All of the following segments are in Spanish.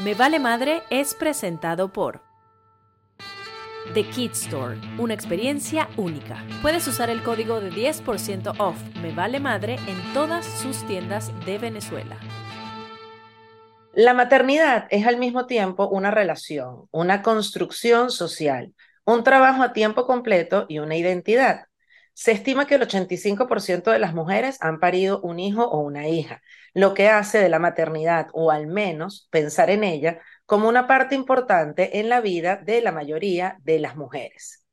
Me Vale Madre es presentado por The Kid Store, una experiencia única. Puedes usar el código de 10% off Me Vale Madre en todas sus tiendas de Venezuela. La maternidad es al mismo tiempo una relación, una construcción social, un trabajo a tiempo completo y una identidad. Se estima que el 85% de las mujeres han parido un hijo o una hija, lo que hace de la maternidad, o al menos pensar en ella, como una parte importante en la vida de la mayoría de las mujeres.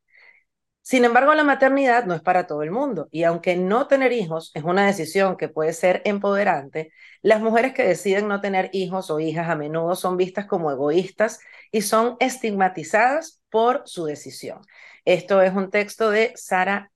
Sin embargo, la maternidad no es para todo el mundo y aunque no tener hijos es una decisión que puede ser empoderante, las mujeres que deciden no tener hijos o hijas a menudo son vistas como egoístas y son estigmatizadas por su decisión. Esto es un texto de Sara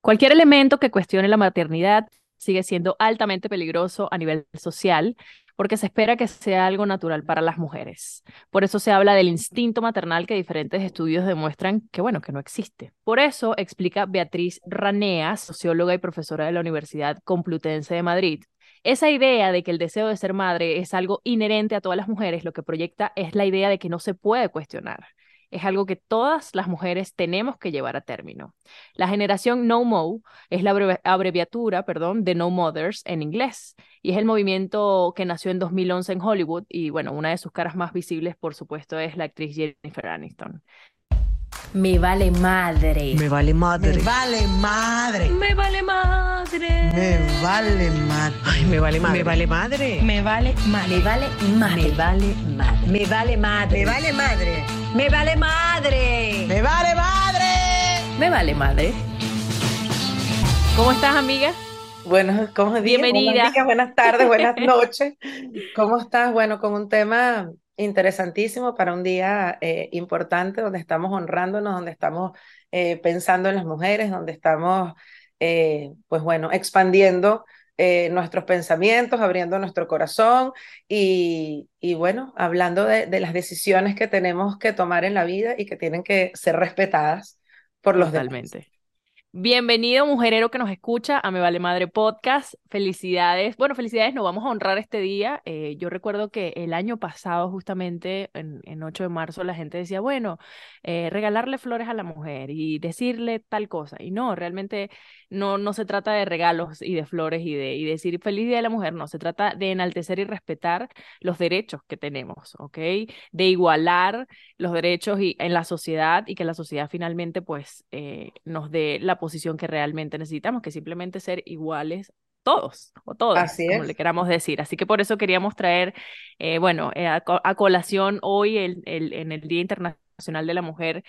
Cualquier elemento que cuestione la maternidad sigue siendo altamente peligroso a nivel social porque se espera que sea algo natural para las mujeres. Por eso se habla del instinto maternal que diferentes estudios demuestran que, bueno, que no existe. Por eso explica Beatriz Ranea, socióloga y profesora de la Universidad Complutense de Madrid, esa idea de que el deseo de ser madre es algo inherente a todas las mujeres, lo que proyecta es la idea de que no se puede cuestionar es algo que todas las mujeres tenemos que llevar a término. La generación No Mo es la abreviatura, perdón, de No Mothers en inglés y es el movimiento que nació en 2011 en Hollywood y bueno, una de sus caras más visibles, por supuesto, es la actriz Jennifer Aniston. Me vale madre. Me vale madre. Me vale madre. Me vale madre. Me vale madre. Ay, me vale madre. Me vale madre. Me vale madre. Me vale madre. Me vale madre. Me vale madre. Me vale madre. Me vale madre. Me vale madre. Me vale madre. ¿Cómo estás, amiga? Bueno, ¿cómo Bienvenida. buenas tardes, buenas noches. ¿Cómo estás? Bueno, con un tema interesantísimo para un día eh, importante donde estamos honrándonos, donde estamos eh, pensando en las mujeres, donde estamos, eh, pues bueno, expandiendo nuestros pensamientos, abriendo nuestro corazón y, y bueno, hablando de, de, las decisiones que tenemos que tomar en la vida y que tienen que ser respetadas por los Totalmente. demás. Bienvenido, mujerero que nos escucha a Me Vale Madre Podcast. Felicidades. Bueno, felicidades, nos vamos a honrar este día. Eh, yo recuerdo que el año pasado, justamente en, en 8 de marzo, la gente decía, bueno, eh, regalarle flores a la mujer y decirle tal cosa. Y no, realmente no, no se trata de regalos y de flores y de y decir feliz día de la mujer, no, se trata de enaltecer y respetar los derechos que tenemos, ¿ok? De igualar los derechos y, en la sociedad y que la sociedad finalmente pues eh, nos dé la posición que realmente necesitamos, que simplemente ser iguales todos o todas, como le queramos decir. Así que por eso queríamos traer, eh, bueno, eh, a, colación hoy el, el, en el Día Internacional de la Mujer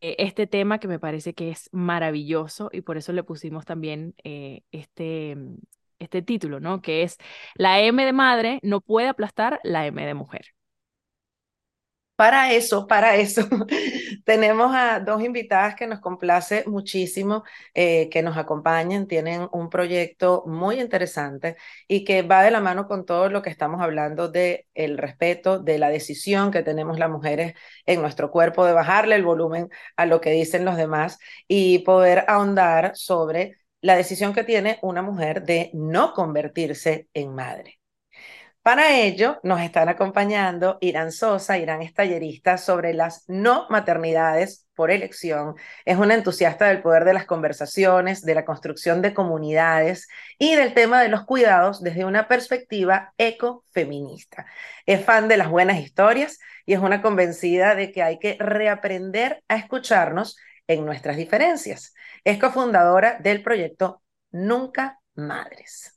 este tema que me parece que es maravilloso y por eso le pusimos también este, este título, ¿no? Que es La M de madre no puede aplastar la M de mujer. Para eso, para eso, tenemos a dos invitadas que nos complace muchísimo eh, que nos acompañen. Tienen un proyecto muy interesante y que va de la mano con todo lo que estamos hablando de el respeto, de la decisión que tenemos las mujeres en nuestro cuerpo de bajarle el volumen a lo que dicen los demás y poder ahondar sobre la decisión que tiene una mujer de no convertirse en madre. Para ello nos están acompañando Irán Sosa. Irán es tallerista sobre las no maternidades por elección. Es una entusiasta del poder de las conversaciones, de la construcción de comunidades y del tema de los cuidados desde una perspectiva ecofeminista. Es fan de las buenas historias y es una convencida de que hay que reaprender a escucharnos en nuestras diferencias. Es cofundadora del proyecto Nunca Madres.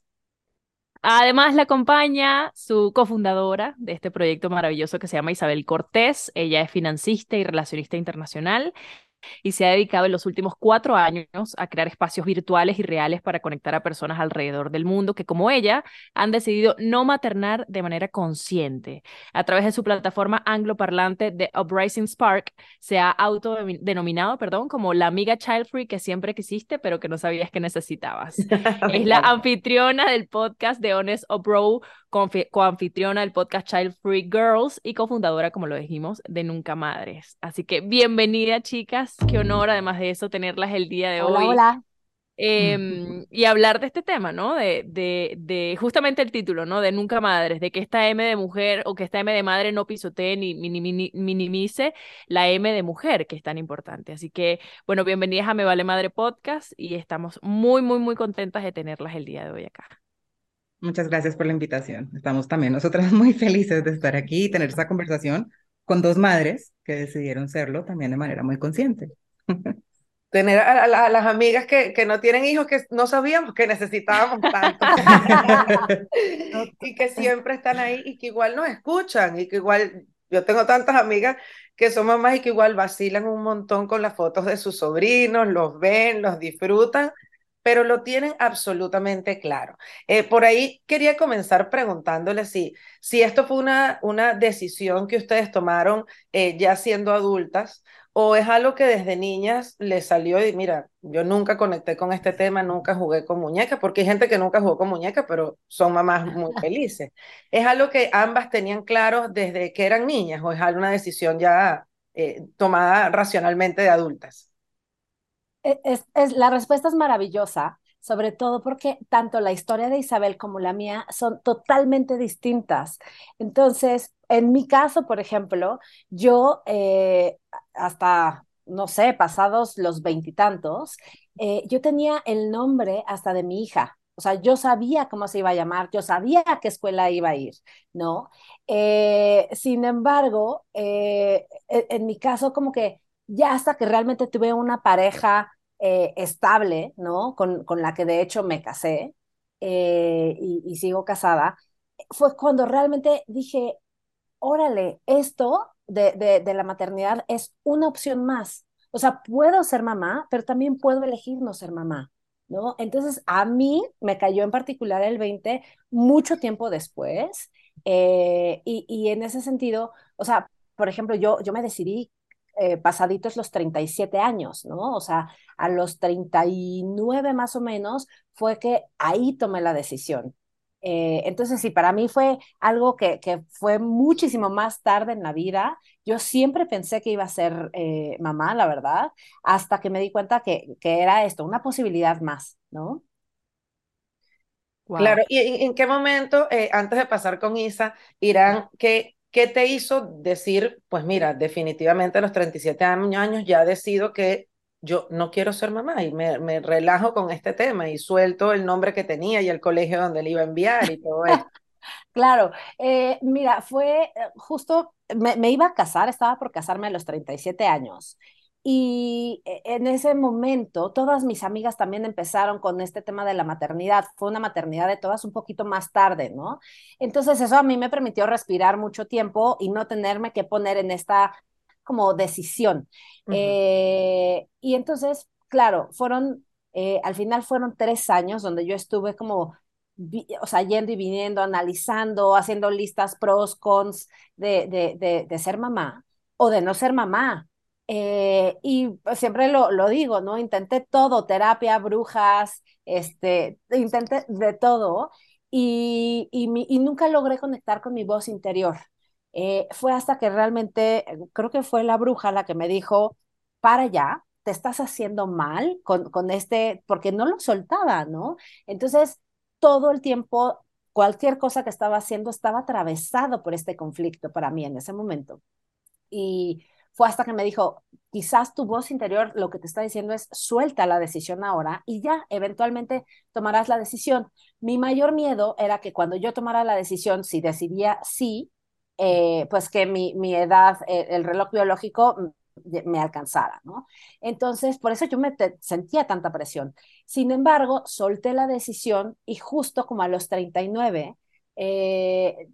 Además, la acompaña su cofundadora de este proyecto maravilloso que se llama Isabel Cortés. Ella es financista y relacionista internacional y se ha dedicado en los últimos cuatro años a crear espacios virtuales y reales para conectar a personas alrededor del mundo que, como ella, han decidido no maternar de manera consciente. A través de su plataforma angloparlante de Uprising Spark, se ha autodenominado, perdón, como la amiga child free que siempre quisiste, pero que no sabías que necesitabas. es la anfitriona del podcast de Honest Obro, coanfitriona del podcast Child Free Girls y cofundadora, como lo dijimos, de Nunca Madres. Así que bienvenida, chicas. Qué honor, además de eso, tenerlas el día de hoy. Hola. em, y hablar de este tema, ¿no? De, de, de justamente el título, ¿no? De Nunca Madres, de que esta M de mujer o que esta M de madre no pisotee ni minimice la M de mujer, que es tan importante. Así que, bueno, bienvenidas a Me Vale Madre Podcast y estamos muy, muy, muy contentas de tenerlas el día de hoy acá. Muchas gracias por la invitación. Estamos también nosotras muy felices de estar aquí y tener esta conversación con dos madres que decidieron serlo también de manera muy consciente. Tener a, las amigas que, que, no tienen hijos que no sabíamos que necesitábamos tanto y que siempre están ahí y que igual nos escuchan y que igual yo tengo tantas amigas que son mamás y que igual vacilan un montón con las fotos de sus sobrinos, los ven, los disfrutan pero lo tienen absolutamente claro. Eh, por ahí quería comenzar preguntándole si, si esto fue una, una decisión que ustedes tomaron eh, ya siendo adultas o es algo que desde niñas les salió y mira, yo nunca conecté con este tema, nunca jugué con muñecas, porque hay gente que nunca jugó con muñecas, pero son mamás muy felices. ¿Es algo que ambas tenían claro desde que eran niñas o es alguna decisión ya eh, tomada racionalmente de adultas? E, es, es, la respuesta es maravillosa, sobre todo porque tanto la historia de Isabel como la mía son totalmente distintas. Entonces, en mi caso, por ejemplo, yo eh, hasta, no sé, pasados los veintitantos, eh, yo tenía el nombre hasta de mi hija. O sea, yo sabía cómo se iba a llamar, yo sabía a qué escuela iba a ir, ¿no? Eh, sin embargo, e, en mi caso, como que ya hasta que realmente tuve una pareja eh, estable, ¿no? Con, con, la que de hecho me casé eh, y, sigo casada, fue cuando realmente dije, órale, esto de, de, de, la maternidad es una opción más. O sea, puedo ser mamá, pero también puedo elegir no ser mamá, ¿no? Entonces, a mí me cayó en particular el 20 mucho tiempo después. Eh, y, y, en ese sentido, o sea, por ejemplo, yo, yo me decidí eh, pasaditos los 37 años, ¿no? O sea, a los 39 más o menos fue que ahí tomé la decisión. Eh, entonces, sí, para mí fue algo que, que, fue muchísimo más tarde en la vida. Yo siempre pensé que iba a ser eh, mamá, la verdad, hasta que me di cuenta que, que era esto, una posibilidad más, ¿no? Claro, ¿y en, qué momento, antes de pasar con Isa, Irán, que ¿Qué te hizo decir, pues mira, definitivamente a los 37 años ya decido que yo no quiero ser mamá y me, me relajo con este tema y suelto el nombre que tenía y el colegio donde le iba a enviar y todo eso? Claro, eh, mira, fue eh, justo, me, me, iba a casar, estaba por casarme a los 37 años y e, en ese momento, todas mis amigas también empezaron con este tema de la maternidad. Fue una maternidad de todas un poquito más tarde, ¿no? Entonces eso a mí me permitió respirar mucho tiempo y no tenerme que poner en esta como decisión. eh, y entonces, claro, fueron, eh, al final fueron tres años donde yo estuve como o sea, yendo y viniendo, analizando, haciendo listas pros, cons de, de, de, de ser mamá o de no ser mamá, eh, y pues, siempre lo, lo, digo, ¿no? Intenté todo, terapia, brujas, este, intenté de todo y, y, y nunca logré conectar con mi voz interior. Eh, fue hasta que realmente, creo que fue la bruja la que me dijo, para ya, te estás haciendo mal con, con este, porque no lo soltaba, ¿no? Entonces, todo el tiempo, cualquier cosa que estaba haciendo estaba atravesado por este conflicto para mí en ese momento. Y fue hasta que me dijo, quizás tu voz interior lo que te está diciendo es suelta la decisión ahora y ya eventualmente tomarás la decisión. Mi mayor miedo era que cuando yo tomara la decisión, si decidía sí, eh, pues que mi, mi edad, eh, el reloj biológico me alcanzara, ¿no? Entonces, por eso yo me sentía tanta presión. Sin embargo, solté la decisión y justo como a los 39, eh,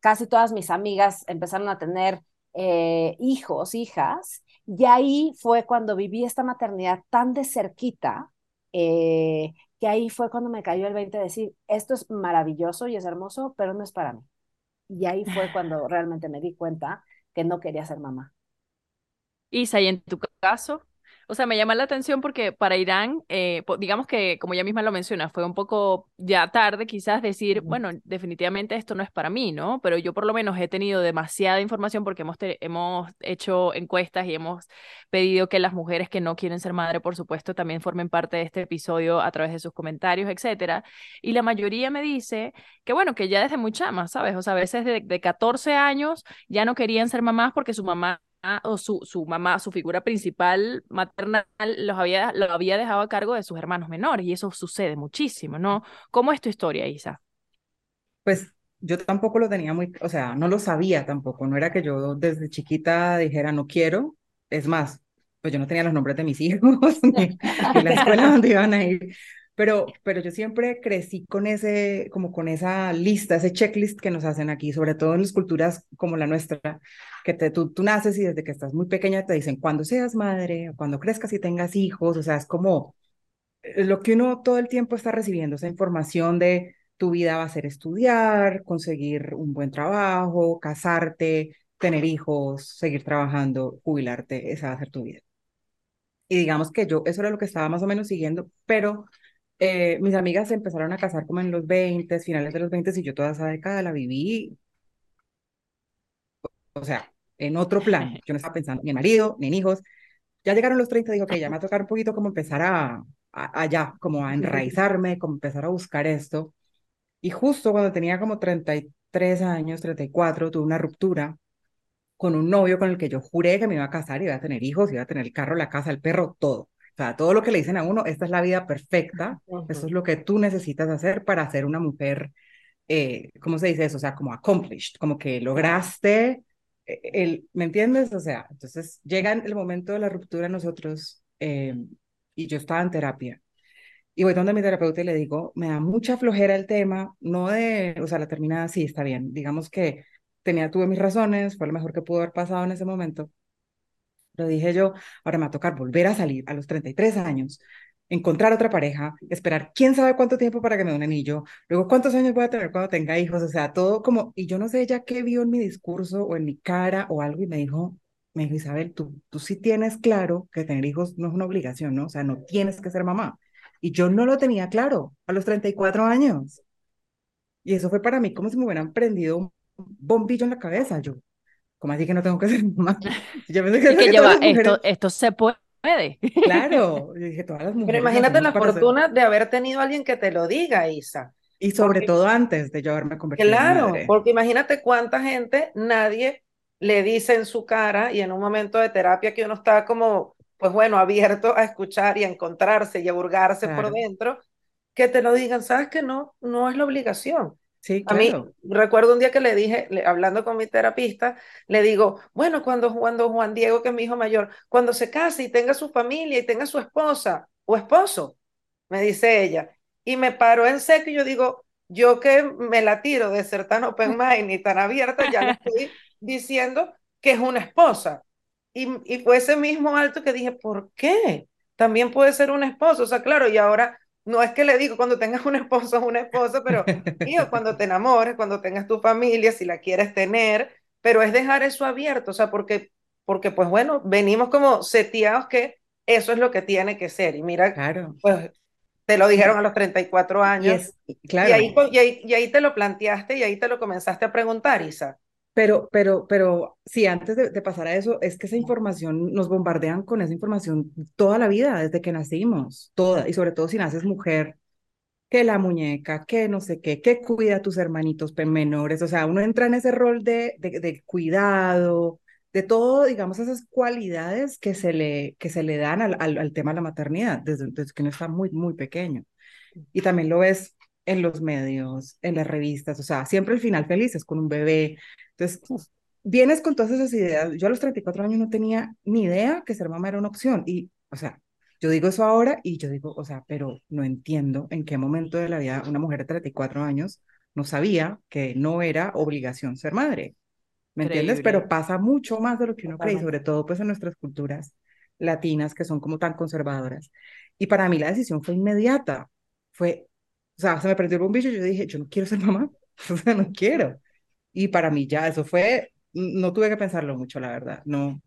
casi todas mis amigas empezaron a tener eh, hijos, hijas, y ahí fue cuando viví esta maternidad tan de cerquita, eh, que ahí fue cuando me cayó el 20 de decir, esto es maravilloso y es hermoso, pero no es para mí. Y ahí fue cuando realmente me di cuenta que no quería ser mamá. Isa, ¿y en tu caso? O sea, me llama la atención porque para Irán, eh, digamos que, como ella misma lo menciona, fue un poco ya tarde quizás decir, bueno, definitivamente esto no es para mí, ¿no? Pero yo por lo menos he tenido demasiada información porque hemos, hemos hecho encuestas y hemos pedido que las mujeres que no quieren ser madre, por supuesto, también formen parte de este episodio a través de sus comentarios, etcétera. Y la mayoría me dice que, bueno, que ya desde muy chama, ¿sabes? O sea, a veces de, de 14 años ya no querían ser mamás porque su mamá o su, su mamá, su figura principal maternal, los había, lo había dejado a cargo de sus hermanos menores, y eso sucede muchísimo, ¿no? ¿Cómo es tu historia, Isa? Pues yo tampoco lo tenía muy, o sea, no lo sabía tampoco, no era que yo desde chiquita dijera no quiero, es más, pues yo no tenía los nombres de mis hijos ni, ni la escuela donde iban a ir, pero, pero yo siempre crecí con ese, como con esa lista, ese checklist que nos hacen aquí, sobre todo en las culturas como la nuestra, que te, tú, tú naces y desde que estás muy pequeña te dicen cuando seas madre, cuando crezcas y tengas hijos, o sea, es como eh, lo que uno todo el tiempo está recibiendo, esa información de tu vida va a ser estudiar, conseguir un buen trabajo, casarte, tener hijos, seguir trabajando, jubilarte, esa va a ser tu vida. Y digamos que yo, eso era lo que estaba más o menos siguiendo, pero eh, mis amigas se empezaron a casar como en los 20, finales de los 20, y yo toda esa década la viví, o sea, en otro plan. Yo no estaba pensando ni en marido, ni en hijos. Ya llegaron los 30, digo que ya me va a tocar un poquito como empezar a, a, allá, como a enraizarme, como empezar a buscar esto. Y justo cuando tenía como 33 años, 34, tuve una ruptura con un novio con el que yo juré que me iba a casar, iba a tener hijos, iba a tener el carro, la casa, el perro, todo. O sea, todo lo que le dicen a uno, esta es la vida perfecta, esto es lo que tú necesitas hacer para ser una mujer, eh, ¿cómo se dice eso? O sea, como accomplished, como que lograste eh, el, ¿me entiendes? O sea, entonces llega el momento de la ruptura nosotros eh, y yo estaba en terapia y voy donde mi terapeuta y le digo, me da mucha flojera el tema, no de, o sea, la terminada sí está bien, digamos que tenía, tuve mis razones, fue lo mejor que pudo haber pasado en ese momento, lo dije yo, ahora me va a tocar volver a salir a los 33 años, encontrar otra pareja, esperar quién sabe cuánto tiempo para que me dé un anillo, luego cuántos años voy a tener cuando tenga hijos, o sea, todo como, y yo no sé ya qué vio en mi discurso o en mi cara o algo y me dijo, me dijo, Isabel, tú, tú sí tienes claro que tener hijos no es una obligación, ¿no? O sea, no tienes que ser mamá. Y yo no lo tenía claro a los 34 años. Y eso fue para mí como si me hubieran prendido un bombillo en la cabeza. Yo, ¿cómo así que no tengo que ser mamá? Yo pensé que, Y que que todas lleva, las mujeres, esto, esto se puede. claro, yo dije, todas las Pero mujeres imagínate la ser- fortuna de haber tenido a alguien que te lo diga, Isa. Y sobre porque- todo antes de yo haberme convertido en Claro, porque imagínate cuánta gente nadie le dice en su cara y en un momento de terapia que uno está como, pues bueno, abierto a escuchar y a encontrarse y a hurgarse por Claro. dentro, que te lo digan, sabes que no, no es la obligación. Sí, A mí, recuerdo un día que le dije, le- hablando con mi terapista, le digo, bueno, cuando, cuando Juan Diego, que es mi hijo mayor, cuando se case y tenga su familia y tenga su esposa o esposo, me dice ella, y me paró en seco y yo digo, yo que me la tiro de ser tan open mind y tan abierta, ya le estoy diciendo que es una esposa. Y, y fue ese mismo alto que dije, ¿por qué? También puede ser un esposo. O sea, claro, y ahora no es que le digo cuando tengas un esposo es una esposa, pero Tío, cuando te enamores, cuando tengas tu familia, si la quieres tener, pero es dejar eso abierto, o sea, porque, porque pues bueno, venimos como seteados que eso es lo que tiene que ser. Y mira, Claro. pues te lo dijeron a los 34 Y años, es, y claro. ahí, y ahí, y ahí te lo planteaste y ahí te lo comenzaste a preguntar, Isa. Pero, pero, pero, sí, antes de, pasar a eso, es que esa información, nos bombardean con esa información toda la vida, desde que nacimos, toda, y sobre todo si naces mujer, que la muñeca, que no sé qué, que cuida a tus hermanitos menores, o sea, uno entra en ese rol de, de, de cuidado, de todo, digamos, esas cualidades que se le, que se le dan al tema de la maternidad, desde, desde que uno está muy, muy pequeño. Y también lo ves en los medios, en las revistas, o sea, siempre el final feliz es con un bebé. Entonces, vienes con todas esas ideas. Yo a los 34 años no tenía ni idea que ser mamá era una opción. Y, o sea, yo digo eso ahora y yo digo, o sea, pero no entiendo en qué momento de la vida una mujer de 34 años no sabía que no era obligación ser madre. ¿Me entiendes? Increíble. Pero pasa mucho más de lo que uno cree, sobre todo pues en nuestras culturas latinas que son como tan conservadoras. Y para mí la decisión fue inmediata. Fue, o sea, se me prendió el bombillo y yo dije, yo no quiero ser mamá, o sea, no quiero. Y para mí ya eso fue, no tuve que pensarlo mucho, la verdad, no.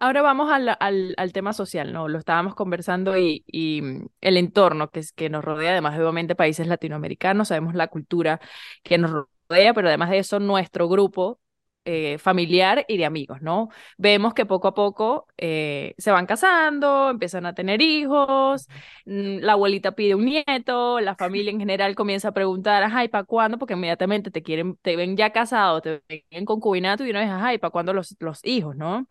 Ahora vamos al, al, al tema social, ¿no? Lo estábamos conversando y, y mm, el entorno que, que nos rodea, además de obviamente países latinoamericanos, sabemos la cultura que nos rodea, pero además de eso, nuestro grupo eh, familiar y de amigos, ¿no? Vemos que poco a poco eh, se van casando, empiezan a tener hijos, mm, la abuelita pide un nieto, la familia en general comienza a preguntar, ay, ¿para cuándo? Porque inmediatamente te quieren, te ven ya casado, te ven en concubinato y una vez, ay, ¿para cuándo los, los hijos, no?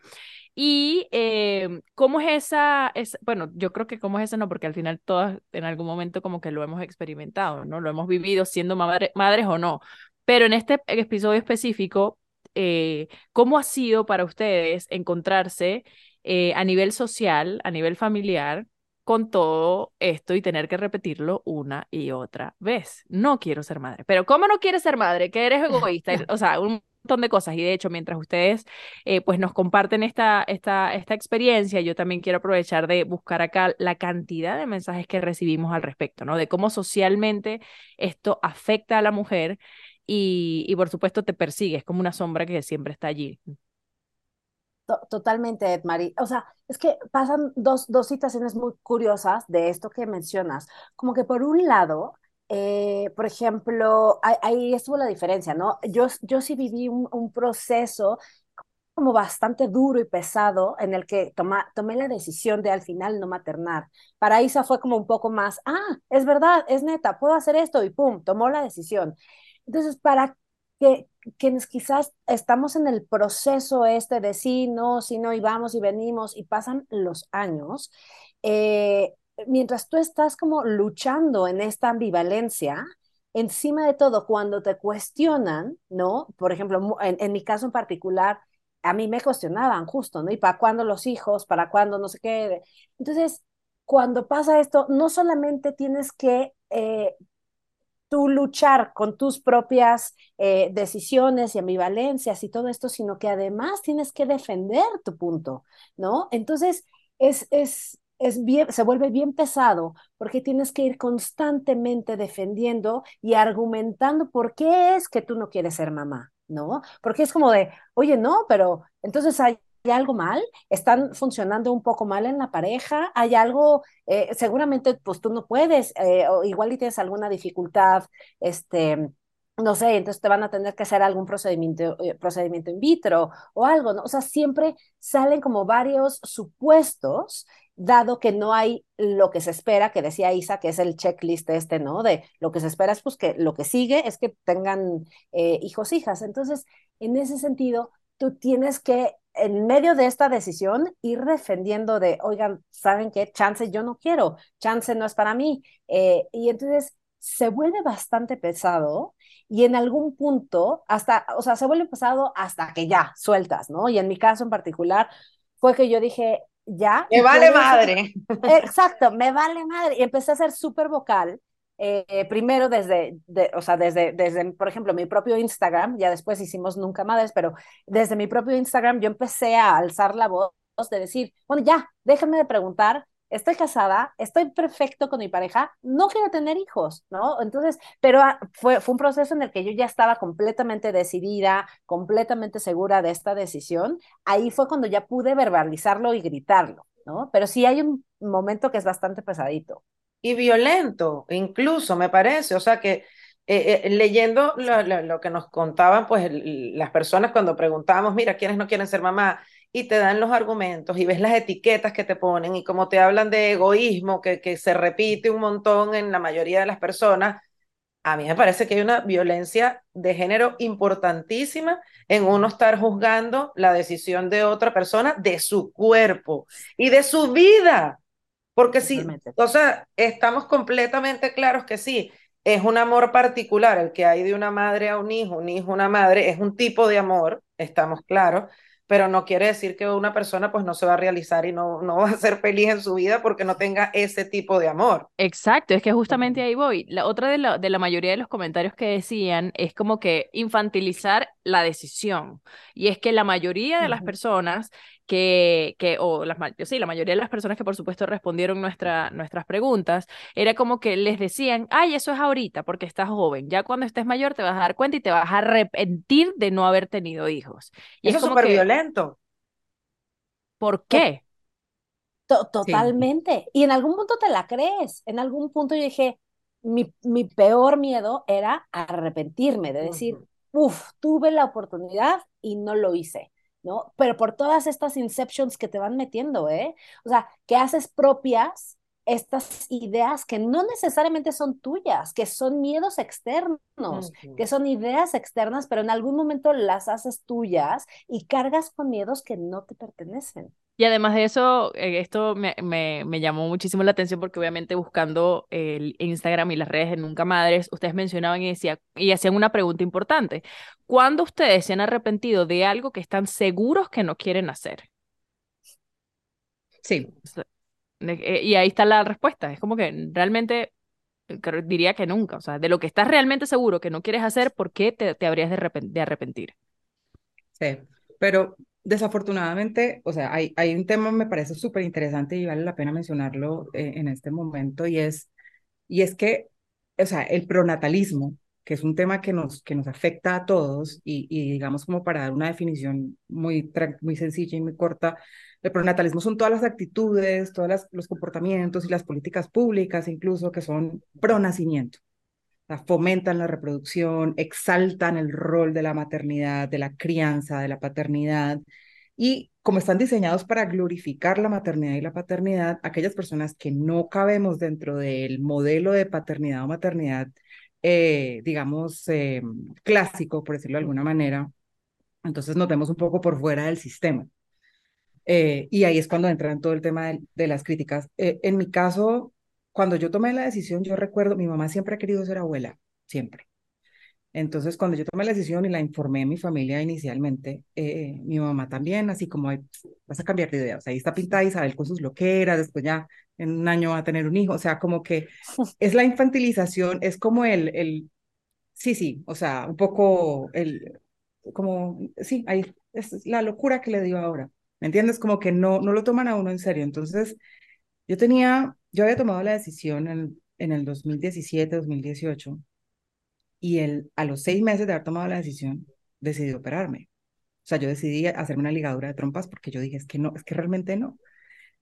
Y eh, cómo es esa, es, bueno, yo creo que cómo es esa no, porque al final todas en algún momento como que lo hemos experimentado, ¿no? Lo hemos vivido siendo madre, madres o no. Pero en este episodio específico, eh, ¿cómo ha sido para ustedes encontrarse eh, a nivel social, a nivel familiar, con todo esto y tener que repetirlo una y otra vez? No quiero ser madre. Pero ¿cómo no quieres ser madre? Que eres egoísta. O sea, un montón de cosas y de hecho mientras ustedes eh, pues nos comparten esta, esta, esta experiencia, yo también quiero aprovechar de buscar acá la cantidad de mensajes que recibimos al respecto, ¿no? De cómo socialmente esto afecta a la mujer y, y por supuesto te persigue, es como una sombra que siempre está allí. Totalmente, Edmari. O sea, es que pasan dos, dos situaciones muy curiosas de esto que mencionas. Como que por un lado, eh, por ejemplo, ahí, estuvo la diferencia, ¿no? Yo, yo sí viví un, un, proceso como bastante duro y pesado en el que toma, tomé la decisión de al final no maternar. Para Isa fue como un poco más, ah, es verdad, es neta, puedo hacer esto y pum, tomó la decisión. Entonces, para que quienes quizás estamos en el proceso este de sí, no, sí, no, y vamos y venimos y pasan los años, eh, mientras tú estás como luchando en esta ambivalencia, encima de todo, cuando te cuestionan, ¿no? Por ejemplo, en, en mi caso en particular, a mí me cuestionaban justo, ¿no? ¿Y para cuándo los hijos? ¿Para cuándo no sé qué? Entonces, cuando pasa esto, no solamente tienes que eh, tú luchar con tus propias eh, decisiones y ambivalencias y todo esto, sino que además tienes que defender tu punto, ¿no? Entonces, es, es, es bien, se vuelve bien pesado porque tienes que ir constantemente defendiendo y argumentando por qué es que tú no quieres ser mamá, ¿no? Porque es como de, oye, no, pero entonces hay algo mal, están funcionando un poco mal en la pareja, hay algo, eh, seguramente pues tú no puedes, eh, o igual y tienes alguna dificultad, este, no sé, entonces te van a tener que hacer algún procedimiento, eh, procedimiento in vitro o algo, ¿no? O sea, siempre salen como varios supuestos, dado que no hay lo que se espera, que decía Isa, que es el checklist este, ¿no? De lo que se espera es pues que lo que sigue es que tengan hijos, hijas. Entonces, en ese sentido, tú tienes que en medio de esta decisión, ir defendiendo de, oigan, ¿saben qué? Chance yo no quiero, chance no es para mí. Eh, y entonces se vuelve bastante pesado y en algún punto, hasta, o sea, se vuelve pesado hasta que ya sueltas, ¿no? Y en mi caso en particular, fue que yo dije, ya. Me vale madre. Exacto, me vale madre. Y empecé a ser súper vocal eh, primero desde, de, o sea, desde, desde, por ejemplo, mi propio Instagram, ya después hicimos Nunca Madres, pero desde mi propio Instagram yo empecé a alzar la voz de decir, bueno, ya, déjenme de preguntar, estoy casada, estoy perfecto con mi pareja, no quiero tener hijos, ¿no? Entonces, pero ah, fue, fue un proceso en el que yo ya estaba completamente decidida, completamente segura de esta decisión. Ahí fue cuando ya pude verbalizarlo y gritarlo, ¿no? Pero sí hay un momento que es bastante pesadito y violento, incluso me parece. O sea que eh, eh, leyendo lo, lo, lo, que nos contaban, pues las personas cuando preguntábamos, mira, ¿quiénes no quieren ser mamá? Y te dan los argumentos y ves las etiquetas que te ponen y como te hablan de egoísmo que, que se repite un montón en la mayoría de las personas, a mí me parece que hay una violencia de género importantísima en uno estar juzgando la decisión de otra persona de su cuerpo y de su vida. Porque sí, o sea, estamos completamente claros que sí, es un amor particular el que hay de una madre a un hijo, un hijo a una madre, es un tipo de amor, estamos claros, pero no quiere decir que una persona pues no se va a realizar y no, no va a ser feliz en su vida porque no tenga ese tipo de amor. Exacto, es que justamente ahí voy. La otra de la, de la mayoría de los comentarios que decían es como que infantilizar la decisión. Y es que la mayoría de las personas que, que o las, sí, la mayoría de las personas que por supuesto respondieron nuestra, nuestras preguntas, era como que les decían, ay, eso es ahorita porque estás joven, ya cuando estés mayor te vas a dar cuenta y te vas a arrepentir de no haber tenido hijos. Y eso es súper violento. ¿Por qué? To- totalmente. Y en algún punto te la crees. En algún punto yo dije, mi, mi peor miedo era arrepentirme, de decir, uff, tuve la oportunidad y no lo hice, ¿no? Pero por todas estas inceptions que te van metiendo, ¿eh? O sea, que haces propias estas ideas que no necesariamente son tuyas, que son miedos externos, que son ideas externas, pero en algún momento las haces tuyas y cargas con miedos que no te pertenecen. Y además de eso, eh, esto me, me, me llamó muchísimo la atención porque obviamente buscando el Instagram y las redes de Nunca Madres, ustedes mencionaban y, decía, y hacían una pregunta importante. ¿Cuándo ustedes se han arrepentido de algo que están seguros que no quieren hacer? Sí, Y ahí está la respuesta. Es como que realmente diría que nunca. O sea, de lo que estás realmente seguro que no quieres hacer, ¿por qué te, te habrías de, de arrepentir? sí. Pero desafortunadamente, o sea, hay, hay un tema me parece súper interesante y vale la pena mencionarlo eh, en este momento y es, y es que, o sea, el pronatalismo, que es un tema que nos, que nos afecta a todos y, y digamos como para dar una definición muy, muy sencilla y muy corta, el pronatalismo son todas las actitudes, todos los comportamientos y las políticas públicas incluso que son pro nacimiento. O sea, fomentan la reproducción, exaltan el rol de la maternidad, de la crianza, de la paternidad. Y como están diseñados para glorificar la maternidad y la paternidad, aquellas personas que no cabemos dentro del modelo de paternidad o maternidad, eh, digamos, eh, clásico, por decirlo de alguna manera, entonces nos vemos un poco por fuera del sistema. Eh, y ahí es cuando entran todo el tema de, de las críticas. En mi caso, cuando yo tomé la decisión, yo recuerdo, mi mamá siempre ha querido ser abuela, siempre. Entonces, cuando yo tomé la decisión y la informé a mi familia inicialmente, eh, mi mamá también, así como, "Ay, vas a cambiar de idea, o sea, ahí está pintada Isabel con sus loqueras, después ya en un año va a tener un hijo, o sea, como que es la infantilización, es como el, el, sí, sí, o sea, un poco el, como, sí, ahí es la locura que le dio ahora, ¿me entiendes? Como que no, no lo toman a uno en serio, entonces yo tenía, yo había tomado la decisión en, en el 2017, 2018 y el, a los seis meses de haber tomado la decisión, decidí operarme. O sea, yo decidí hacerme una ligadura de trompas porque yo dije, es que no, es que realmente no.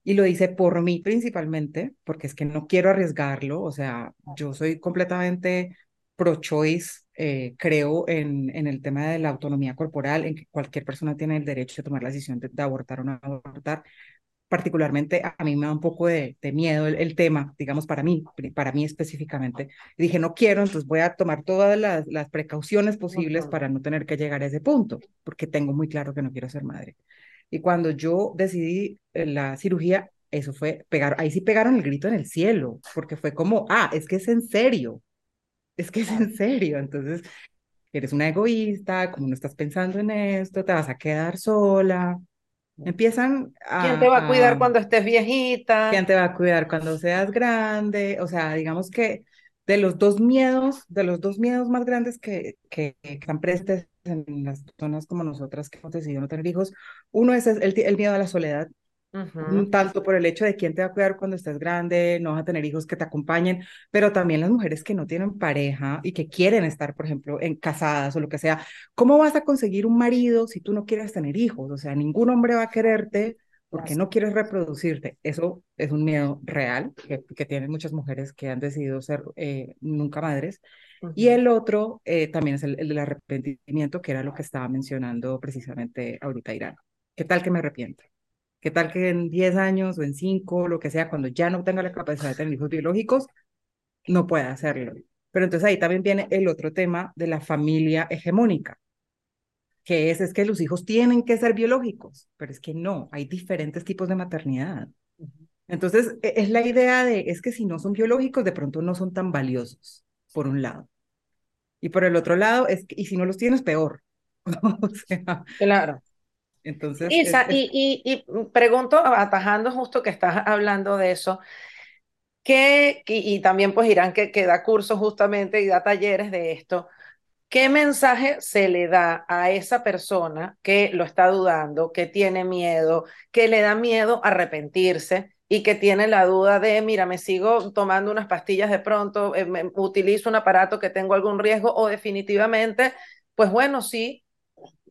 Y lo hice por mí principalmente, porque es que no quiero arriesgarlo. O sea, yo soy completamente pro-choice, eh, creo en, en el tema de la autonomía corporal, en que cualquier persona tiene el derecho de tomar la decisión de, de abortar o no abortar particularmente a mí me da un poco de, de miedo el, el, tema, digamos, para mí, para mí específicamente. Y dije, no quiero, entonces voy a tomar todas las, las precauciones posibles para no tener que llegar a ese punto, porque tengo muy claro que no quiero ser madre. Y cuando yo decidí la cirugía, eso fue pegar, ahí sí pegaron el grito en el cielo, porque fue como, ah, es que es en serio, es que es en serio. Entonces, eres una egoísta, como no estás pensando en esto, te vas a quedar sola, Empiezan a... ¿Quién te va a cuidar a, cuando estés viejita? ¿Quién te va a cuidar cuando seas grande? O sea, digamos que de los dos miedos, de los dos miedos más grandes que, que, que están presentes en las personas como nosotras que hemos decidido no tener hijos, uno es el, el miedo a la soledad, uh -huh. tanto por el hecho de quién te va a cuidar cuando estés grande, no vas a tener hijos que te acompañen, pero también las mujeres que no tienen pareja y que quieren estar, por ejemplo, en casadas o lo que sea. ¿Cómo vas a conseguir un marido si tú no quieres tener hijos? O sea, ningún hombre va a quererte porque no quieres reproducirte. Eso es un miedo real que, que tienen muchas mujeres que han decidido ser eh, nunca madres. Uh -huh. Y el otro eh, también es el, el del arrepentimiento, que era lo que estaba mencionando precisamente ahorita Irán. ¿Qué tal que me arrepiento? ¿Qué tal que en 10 años o en 5, lo que sea, cuando ya no tenga la capacidad de tener hijos biológicos, no pueda hacerlo? Pero entonces ahí también viene el otro tema de la familia hegemónica, que es, es que los hijos tienen que ser biológicos, pero es que no, hay diferentes tipos de maternidad. Entonces es la idea de, es que si no son biológicos, de pronto no son tan valiosos, por un lado. Y por el otro lado, es que, y si no los tienes, peor. o sea, claro. Entonces, Isa, es, es... Y, y, y, pregunto, atajando justo que estás hablando de eso, ¿qué, y, y también pues Irán que, que, da cursos justamente y da talleres de esto, ¿qué mensaje se le da a esa persona que lo está dudando, que tiene miedo, que le da miedo arrepentirse? y que tiene la duda de, mira, me sigo tomando unas pastillas de pronto, eh, me, utilizo un aparato que tengo algún riesgo o definitivamente, pues bueno, sí,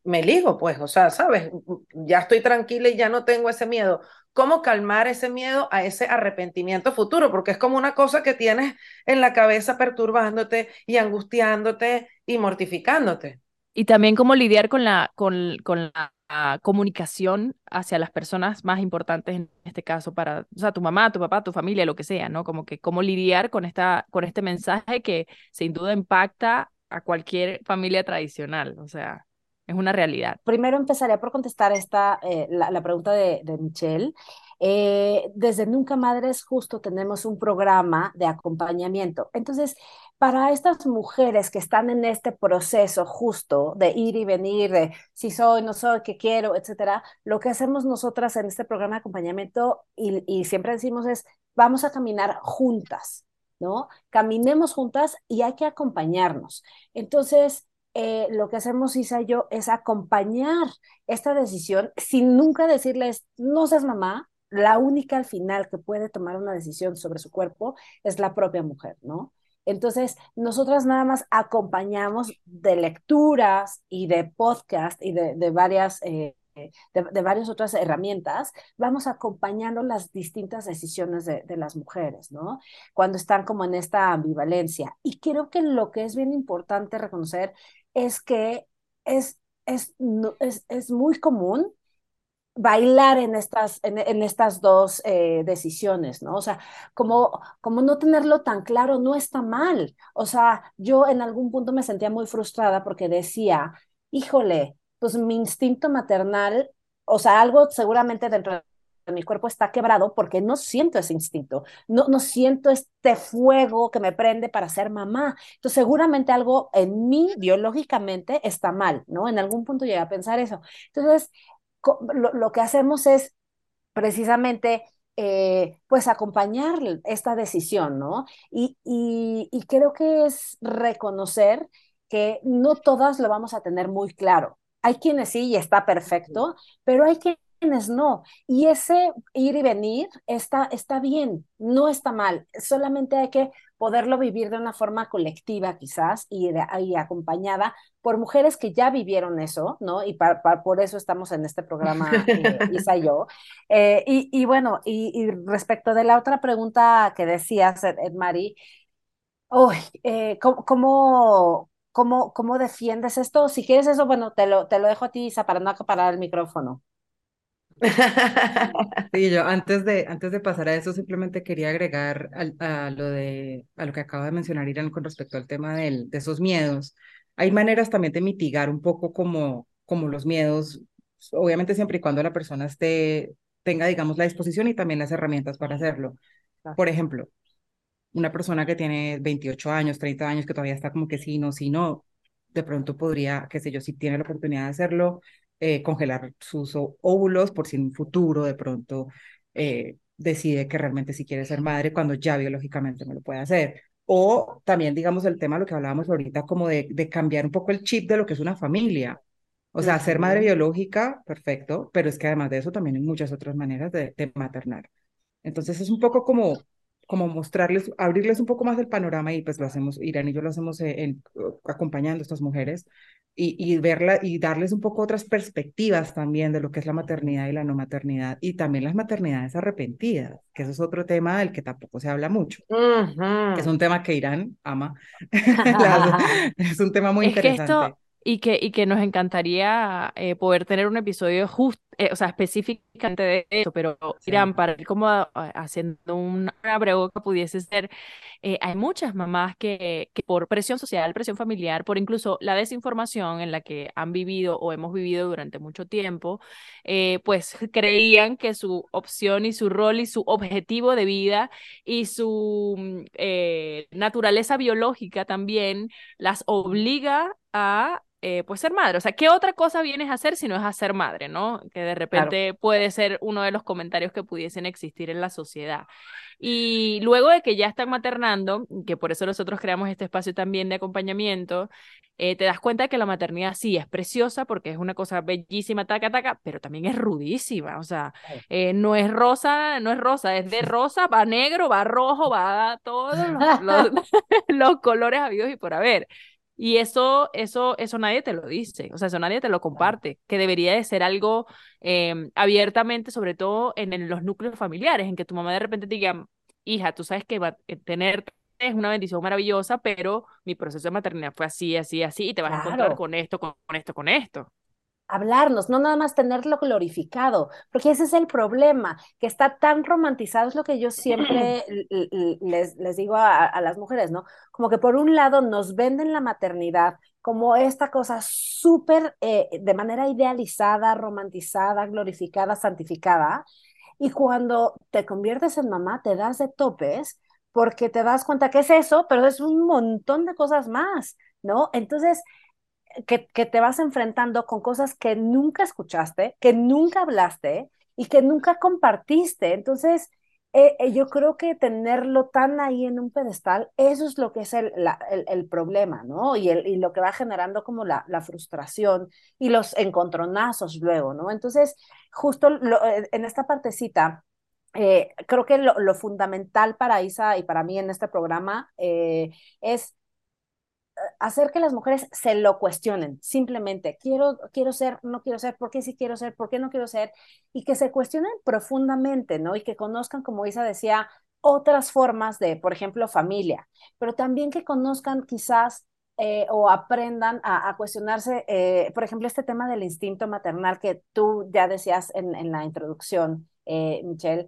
me elijo, pues, o sea, ¿sabes? Ya estoy tranquila y ya no tengo ese miedo. ¿Cómo calmar ese miedo a ese arrepentimiento futuro? Porque es como una cosa que tienes en la cabeza perturbándote y angustiándote y mortificándote. Y también cómo lidiar con la, con, con la comunicación hacia las personas más importantes en este caso para, o sea, tu mamá, tu papá, tu familia, lo que sea, ¿no? Como que cómo lidiar con esta, con este mensaje que sin duda impacta a cualquier familia tradicional, o sea, es una realidad. Primero empezaría por contestar esta, eh, la, la, pregunta de, de Michelle. Eh, desde Nunca Madres justo tenemos un programa de acompañamiento. Entonces, para estas mujeres que están en este proceso justo de ir y venir, de si soy, no soy, qué quiero, etcétera, lo que hacemos nosotras en este programa de acompañamiento y, y siempre decimos es, vamos a caminar juntas, ¿no? Caminemos juntas y hay que acompañarnos. Entonces, eh, lo que hacemos Isa y yo es acompañar esta decisión sin nunca decirles, no seas mamá, la única al final que puede tomar una decisión sobre su cuerpo es la propia mujer, ¿no? Entonces, nosotras nada más acompañamos de lecturas y de podcast y de, de varias, eh, de, de, varias otras herramientas, vamos acompañando las distintas decisiones de, de, las mujeres, ¿no? Cuando están como en esta ambivalencia. Y creo que lo que es bien importante reconocer es que es, es, es, es muy común bailar en estas, en, en estas dos eh, decisiones, ¿no? O sea, como, como no tenerlo tan claro no está mal. O sea, yo en algún punto me sentía muy frustrada porque decía, híjole, pues mi instinto maternal, o sea, algo seguramente dentro de mi cuerpo está quebrado porque no siento ese instinto, no, no siento este fuego que me prende para ser mamá. Entonces, seguramente algo en mí biológicamente está mal, ¿no? En algún punto llegué a pensar eso. Entonces, lo, lo que hacemos es precisamente eh, pues acompañar esta decisión, ¿no? Y, y, y, creo que es reconocer que no todas lo vamos a tener muy claro. Hay quienes sí y está perfecto, pero hay quienes no. Y ese ir y venir está, está bien, no está mal. Solamente hay que poderlo vivir de una forma colectiva quizás y, de, y acompañada por mujeres que ya vivieron eso, ¿no? Y por eso estamos en este programa, eh, Isa y yo. Eh, y, y, bueno, y, y, respecto de la otra pregunta que decías, Ed, Ed Mari, oh, eh, ¿cómo, cómo, cómo, cómo defiendes esto? Si quieres eso, bueno, te lo, te lo dejo a ti, Isa, para no acaparar el micrófono. Sí, yo antes de, antes de pasar a eso, simplemente quería agregar a, a, lo, de, a lo que acaba de mencionar Irán con respecto al tema del, de esos miedos. Hay maneras también de mitigar un poco como, como los miedos, obviamente siempre y cuando la persona esté, tenga, digamos, la disposición y también las herramientas para hacerlo. Por ejemplo, una persona que tiene 28 años, 30 años, que todavía está como que sí, no, sí, no, de pronto podría, qué sé yo, si tiene la oportunidad de hacerlo, eh, congelar sus óvulos por si en un futuro de pronto eh, decide que realmente sí quiere ser madre cuando ya biológicamente no lo puede hacer. O también, digamos, el tema, lo que hablábamos ahorita, como de, de cambiar un poco el chip de lo que es una familia. O sea, ser madre biológica, perfecto, pero es que además de eso también hay muchas otras maneras de, de maternar. Entonces es un poco como como mostrarles, abrirles un poco más del panorama y pues lo hacemos, Irán y yo lo hacemos en, en, acompañando a estas mujeres y, y, verla y darles un poco otras perspectivas también de lo que es la maternidad y la no maternidad y también las maternidades arrepentidas, que eso es otro tema del que tampoco se habla mucho, uh -huh. que es un tema que Irán ama, es un tema muy es interesante. Que esto y que, y que nos encantaría eh, poder tener un episodio justo, eh, o sea, específicamente de eso, pero sí. Irán, para ir como a, a, haciendo una pregunta pudiese ser, eh, hay muchas mamás que, que, por presión social, presión familiar, por incluso la desinformación en la que han vivido o hemos vivido durante mucho tiempo, eh, pues creían que su opción y su rol y su objetivo de vida y su mm, naturaleza biológica también las obliga a eh, pues ser madre. O sea, ¿qué otra cosa vienes a hacer si no es a ser madre, no? Que de repente claro. puede ser uno de los comentarios que pudiesen existir en la sociedad. Y luego de que ya están maternando, que por eso nosotros creamos este espacio también de acompañamiento, eh, te das cuenta de que la maternidad sí es preciosa porque es una cosa bellísima, taca, taca, pero también es rudísima. O sea, eh, no es rosa, no es rosa, es de rosa, va negro, va rojo, va a todos los, los, los colores habidos y por haber. Y eso, eso, eso nadie te lo dice, o sea, eso nadie te lo comparte, que debería de ser algo em, abiertamente, sobre todo en, en los núcleos familiares, en que tu mamá de repente te diga, hija, tú sabes que va, eh, tener es una bendición maravillosa, pero mi proceso de maternidad fue así, así, así, y te vas a encontrar con esto, con, con esto, con esto. Hablarnos, no nada más tenerlo glorificado, porque ese es el problema, que está tan romantizado, es lo que yo siempre les, les digo a, a las mujeres, ¿no? Como que por un lado nos venden la maternidad como esta cosa súper, eh, de manera idealizada, romantizada, glorificada, santificada, y cuando te conviertes en mamá, te das de topes porque te das cuenta que es eso, pero es un montón de cosas más, ¿no? Entonces, que, te vas enfrentando con cosas que nunca escuchaste, que nunca hablaste y que nunca compartiste. Entonces, eh, eh, yo creo que tenerlo tan ahí en un pedestal, eso es lo que es el, el, el problema, ¿no? Y, el, y lo que va generando como la, la frustración y los encontronazos luego, ¿no? Entonces, justo eh, en esta partecita, creo que lo, lo fundamental para Isa y para mí en este programa es hacer que las mujeres se lo cuestionen, simplemente, quiero, quiero ser, no quiero ser, ¿por qué sí quiero ser, por qué no quiero ser? Y que se cuestionen profundamente, ¿no? Y que conozcan, como Isa decía, otras formas de, por ejemplo, familia, pero también que conozcan quizás eh, o aprendan a, cuestionarse, eh, por ejemplo, este tema del instinto maternal que tú ya decías en, en la introducción, eh, Michelle,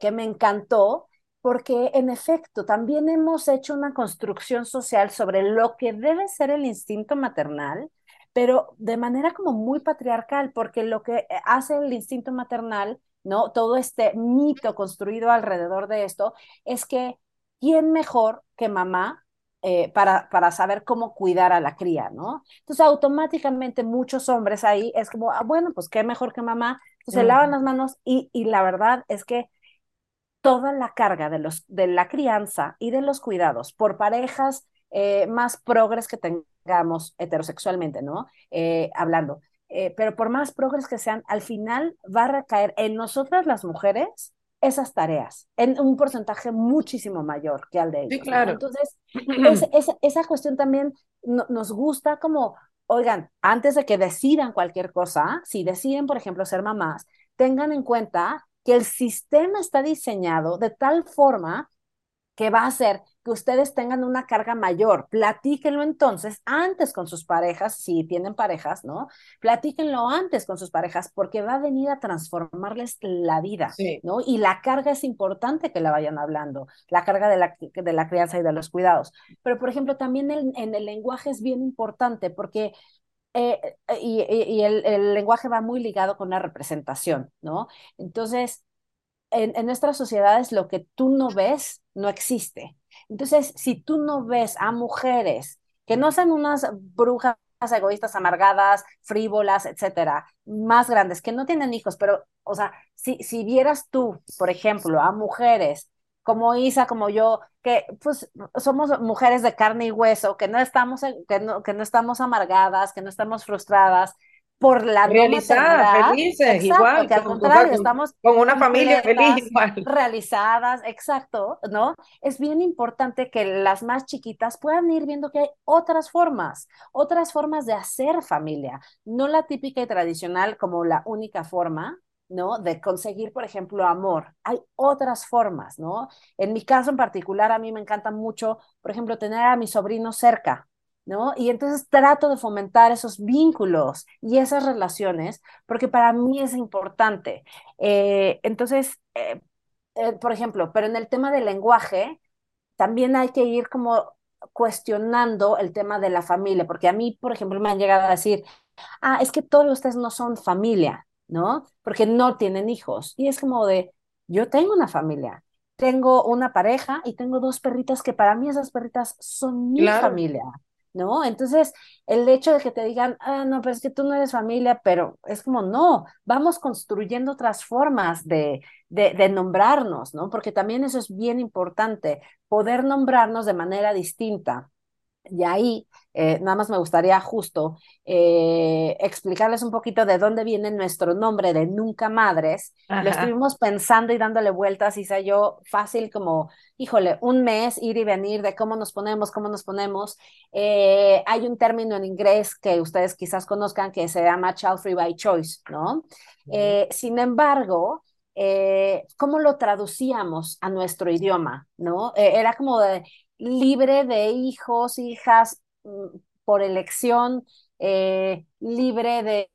que me encantó, porque en efecto también hemos hecho una construcción social sobre lo que debe ser el instinto maternal, pero de manera como muy patriarcal, porque lo que hace el instinto maternal, ¿no? Todo este mito construido alrededor de esto es que quién mejor que mamá eh, para, para saber cómo cuidar a la cría, ¿no? Entonces automáticamente muchos hombres ahí es como, ah, bueno, pues qué mejor que mamá, pues se lavan las manos y, y la verdad es que toda la carga de, los, de la crianza y de los cuidados por parejas eh, más progres que tengamos heterosexualmente, ¿no? Eh, hablando. Eh, pero por más progres que sean, al final va a recaer en nosotras las mujeres esas tareas, en un porcentaje muchísimo mayor que al de ellos. Sí, ¿no? claro. Entonces, es, es, esa cuestión también no, nos gusta como, oigan, antes de que decidan cualquier cosa, si deciden, por ejemplo, ser mamás, tengan en cuenta que el sistema está diseñado de tal forma que va a hacer que ustedes tengan una carga mayor. Platíquenlo entonces antes con sus parejas, si tienen parejas, ¿no? Platíquenlo antes con sus parejas porque va a venir a transformarles la vida, Sí. ¿no? Y la carga es importante que la vayan hablando, la carga de la, de la crianza y de los cuidados. Pero, por ejemplo, también el, en el lenguaje es bien importante porque eh, y, y el, el, lenguaje va muy ligado con la representación, ¿no? Entonces, en, en, nuestras sociedades lo que tú no ves no existe. Entonces, si tú no ves a mujeres que no sean unas brujas egoístas, amargadas, frívolas, etcétera, más grandes, que no tienen hijos, pero, o sea, si, si vieras tú, por ejemplo, a mujeres como Isa, como yo, que pues somos mujeres de carne y hueso, que no estamos, que no, que no estamos amargadas, que no estamos frustradas por la realizadas, felices, exacto, igual, que al con, contrario, con, estamos con una familia feliz igual. realizadas, exacto, ¿no? Es bien importante que las más chiquitas puedan ir viendo que hay otras formas, otras formas de hacer familia, no la típica y tradicional como la única forma, ¿no? De conseguir, por ejemplo, amor. Hay otras formas, ¿no? En mi caso en particular, a mí me encanta mucho, por ejemplo, tener a mi sobrino cerca, ¿no? Y entonces trato de fomentar esos vínculos y esas relaciones, porque para mí es importante. Eh, entonces, eh, eh, por ejemplo, pero en el tema del lenguaje, también hay que ir como cuestionando el tema de la familia, porque a mí, por ejemplo, me han llegado a decir, ah, es que todos ustedes no son familia, ¿no? Porque no tienen hijos. Y es como de, yo tengo una familia, tengo una pareja y tengo dos perritas que para mí esas perritas son mi Claro. familia, ¿no? Entonces, el hecho de que te digan, ah, no, pero es que tú no eres familia, pero es como, no, vamos construyendo otras formas de, de, de nombrarnos, ¿no? Porque también eso es bien importante, poder nombrarnos de manera distinta. Y ahí, eh, nada más me gustaría justo eh, explicarles un poquito de dónde viene nuestro nombre de Nunca Madres. Lo estuvimos pensando y dándole vueltas, y sé yo, fácil como, híjole, un mes ir y venir de cómo nos ponemos, cómo nos ponemos. Eh, hay un término en inglés que ustedes quizás conozcan que se llama child free by choice, ¿no? Sin embargo, eh, ¿cómo lo traducíamos a nuestro idioma? ¿no? Eh, era como de libre de hijos, hijas mm, por elección, eh, libre de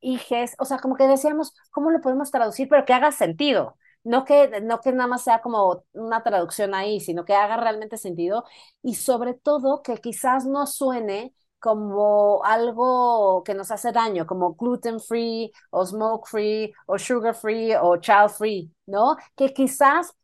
hijes, o sea, como que decíamos, ¿cómo lo podemos traducir? Pero que haga sentido. No que, no que nada más sea como una traducción ahí, sino que haga realmente sentido y sobre todo que quizás no suene como algo que nos hace daño, como gluten free o smoke free o sugar free o child free, ¿no? Que quizás,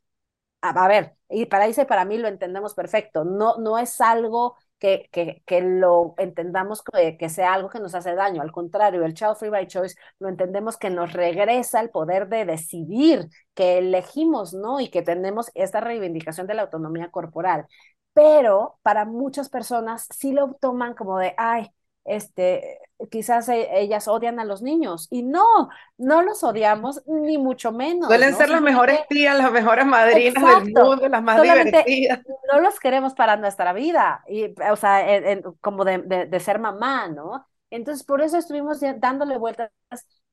a, ver, y para eso para mí lo entendemos perfecto, no, no es algo que, que, que lo entendamos que, que, sea algo que nos hace daño, al contrario, el child free by choice lo entendemos que nos regresa el poder de decidir, que elegimos, ¿no? Y que tenemos esta reivindicación de la autonomía corporal pero para muchas personas sí lo toman como de, ay, este, quizás ellas odian a los niños y no, no los odiamos ni mucho menos. Suelen ¿no? ser las mejores tías, las mejores madrinas Exacto. del mundo, las más Solamente divertidas. No los queremos para nuestra vida, y, o sea, en, en, como de, de, de, ser mamá, ¿no? Entonces, por eso estuvimos dándole vueltas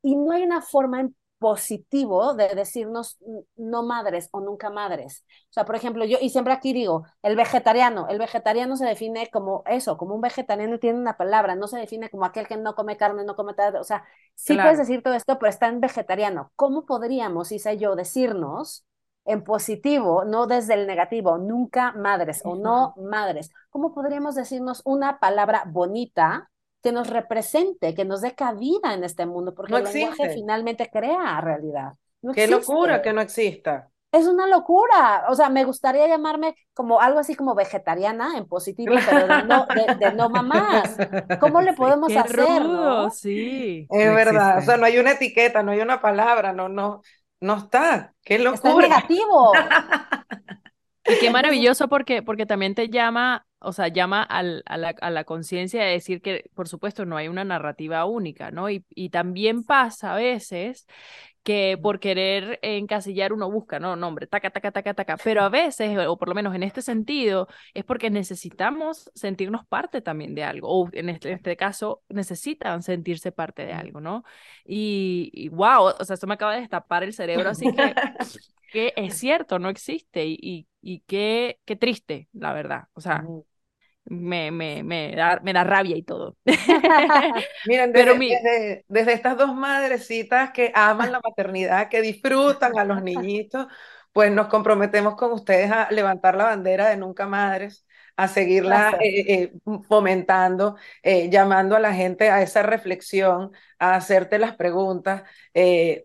y no hay una forma en positivo de decirnos no madres o nunca madres. O sea, por ejemplo, yo, y siempre aquí digo, el vegetariano, el vegetariano se define como eso, como un vegetariano tiene una palabra, no se define como aquel que no come carne, no come tal, o sea, sí claro. puedes decir todo esto, pero está en vegetariano. ¿Cómo podríamos, Isa yo, decirnos en positivo, no desde el negativo, nunca madres o no madres? ¿Cómo podríamos decirnos una palabra bonita? Que nos represente, que nos dé cabida en este mundo, porque no el lenguaje finalmente crea realidad. No Qué existe. locura que no exista. Es una locura. O sea, me gustaría llamarme como algo así como vegetariana en positivo, pero de no, de, de no mamás. ¿Cómo le podemos Qué hacer? Rudo, ¿no? Sí. Es No verdad. existe. O sea, no hay una etiqueta, no hay una palabra, no, no, no está. Qué Está en locura. negativo. Y qué maravilloso porque, porque también te llama, o sea, llama al, a la, a la conciencia de decir que, por supuesto, no hay una narrativa única, ¿no? Y, y también pasa a veces que por querer encasillar uno busca, no, nombre, taca, taca, taca, taca, pero a veces, o por lo menos en este sentido, es porque necesitamos sentirnos parte también de algo, o en este, en este caso, necesitan sentirse parte de algo, ¿no? Y, y wow, o sea, esto me acaba de destapar el cerebro, así que, que es cierto, no existe, y, y, y qué, qué triste, la verdad, o sea, me, me, me, da, me da rabia y todo. Miren, desde, Pero mi- desde, desde estas dos madrecitas que aman la maternidad, que disfrutan a los niñitos, pues nos comprometemos con ustedes a levantar la bandera de Nunca Madres, a seguirla eh, eh, fomentando, eh, llamando a la gente a esa reflexión, a hacerte las preguntas.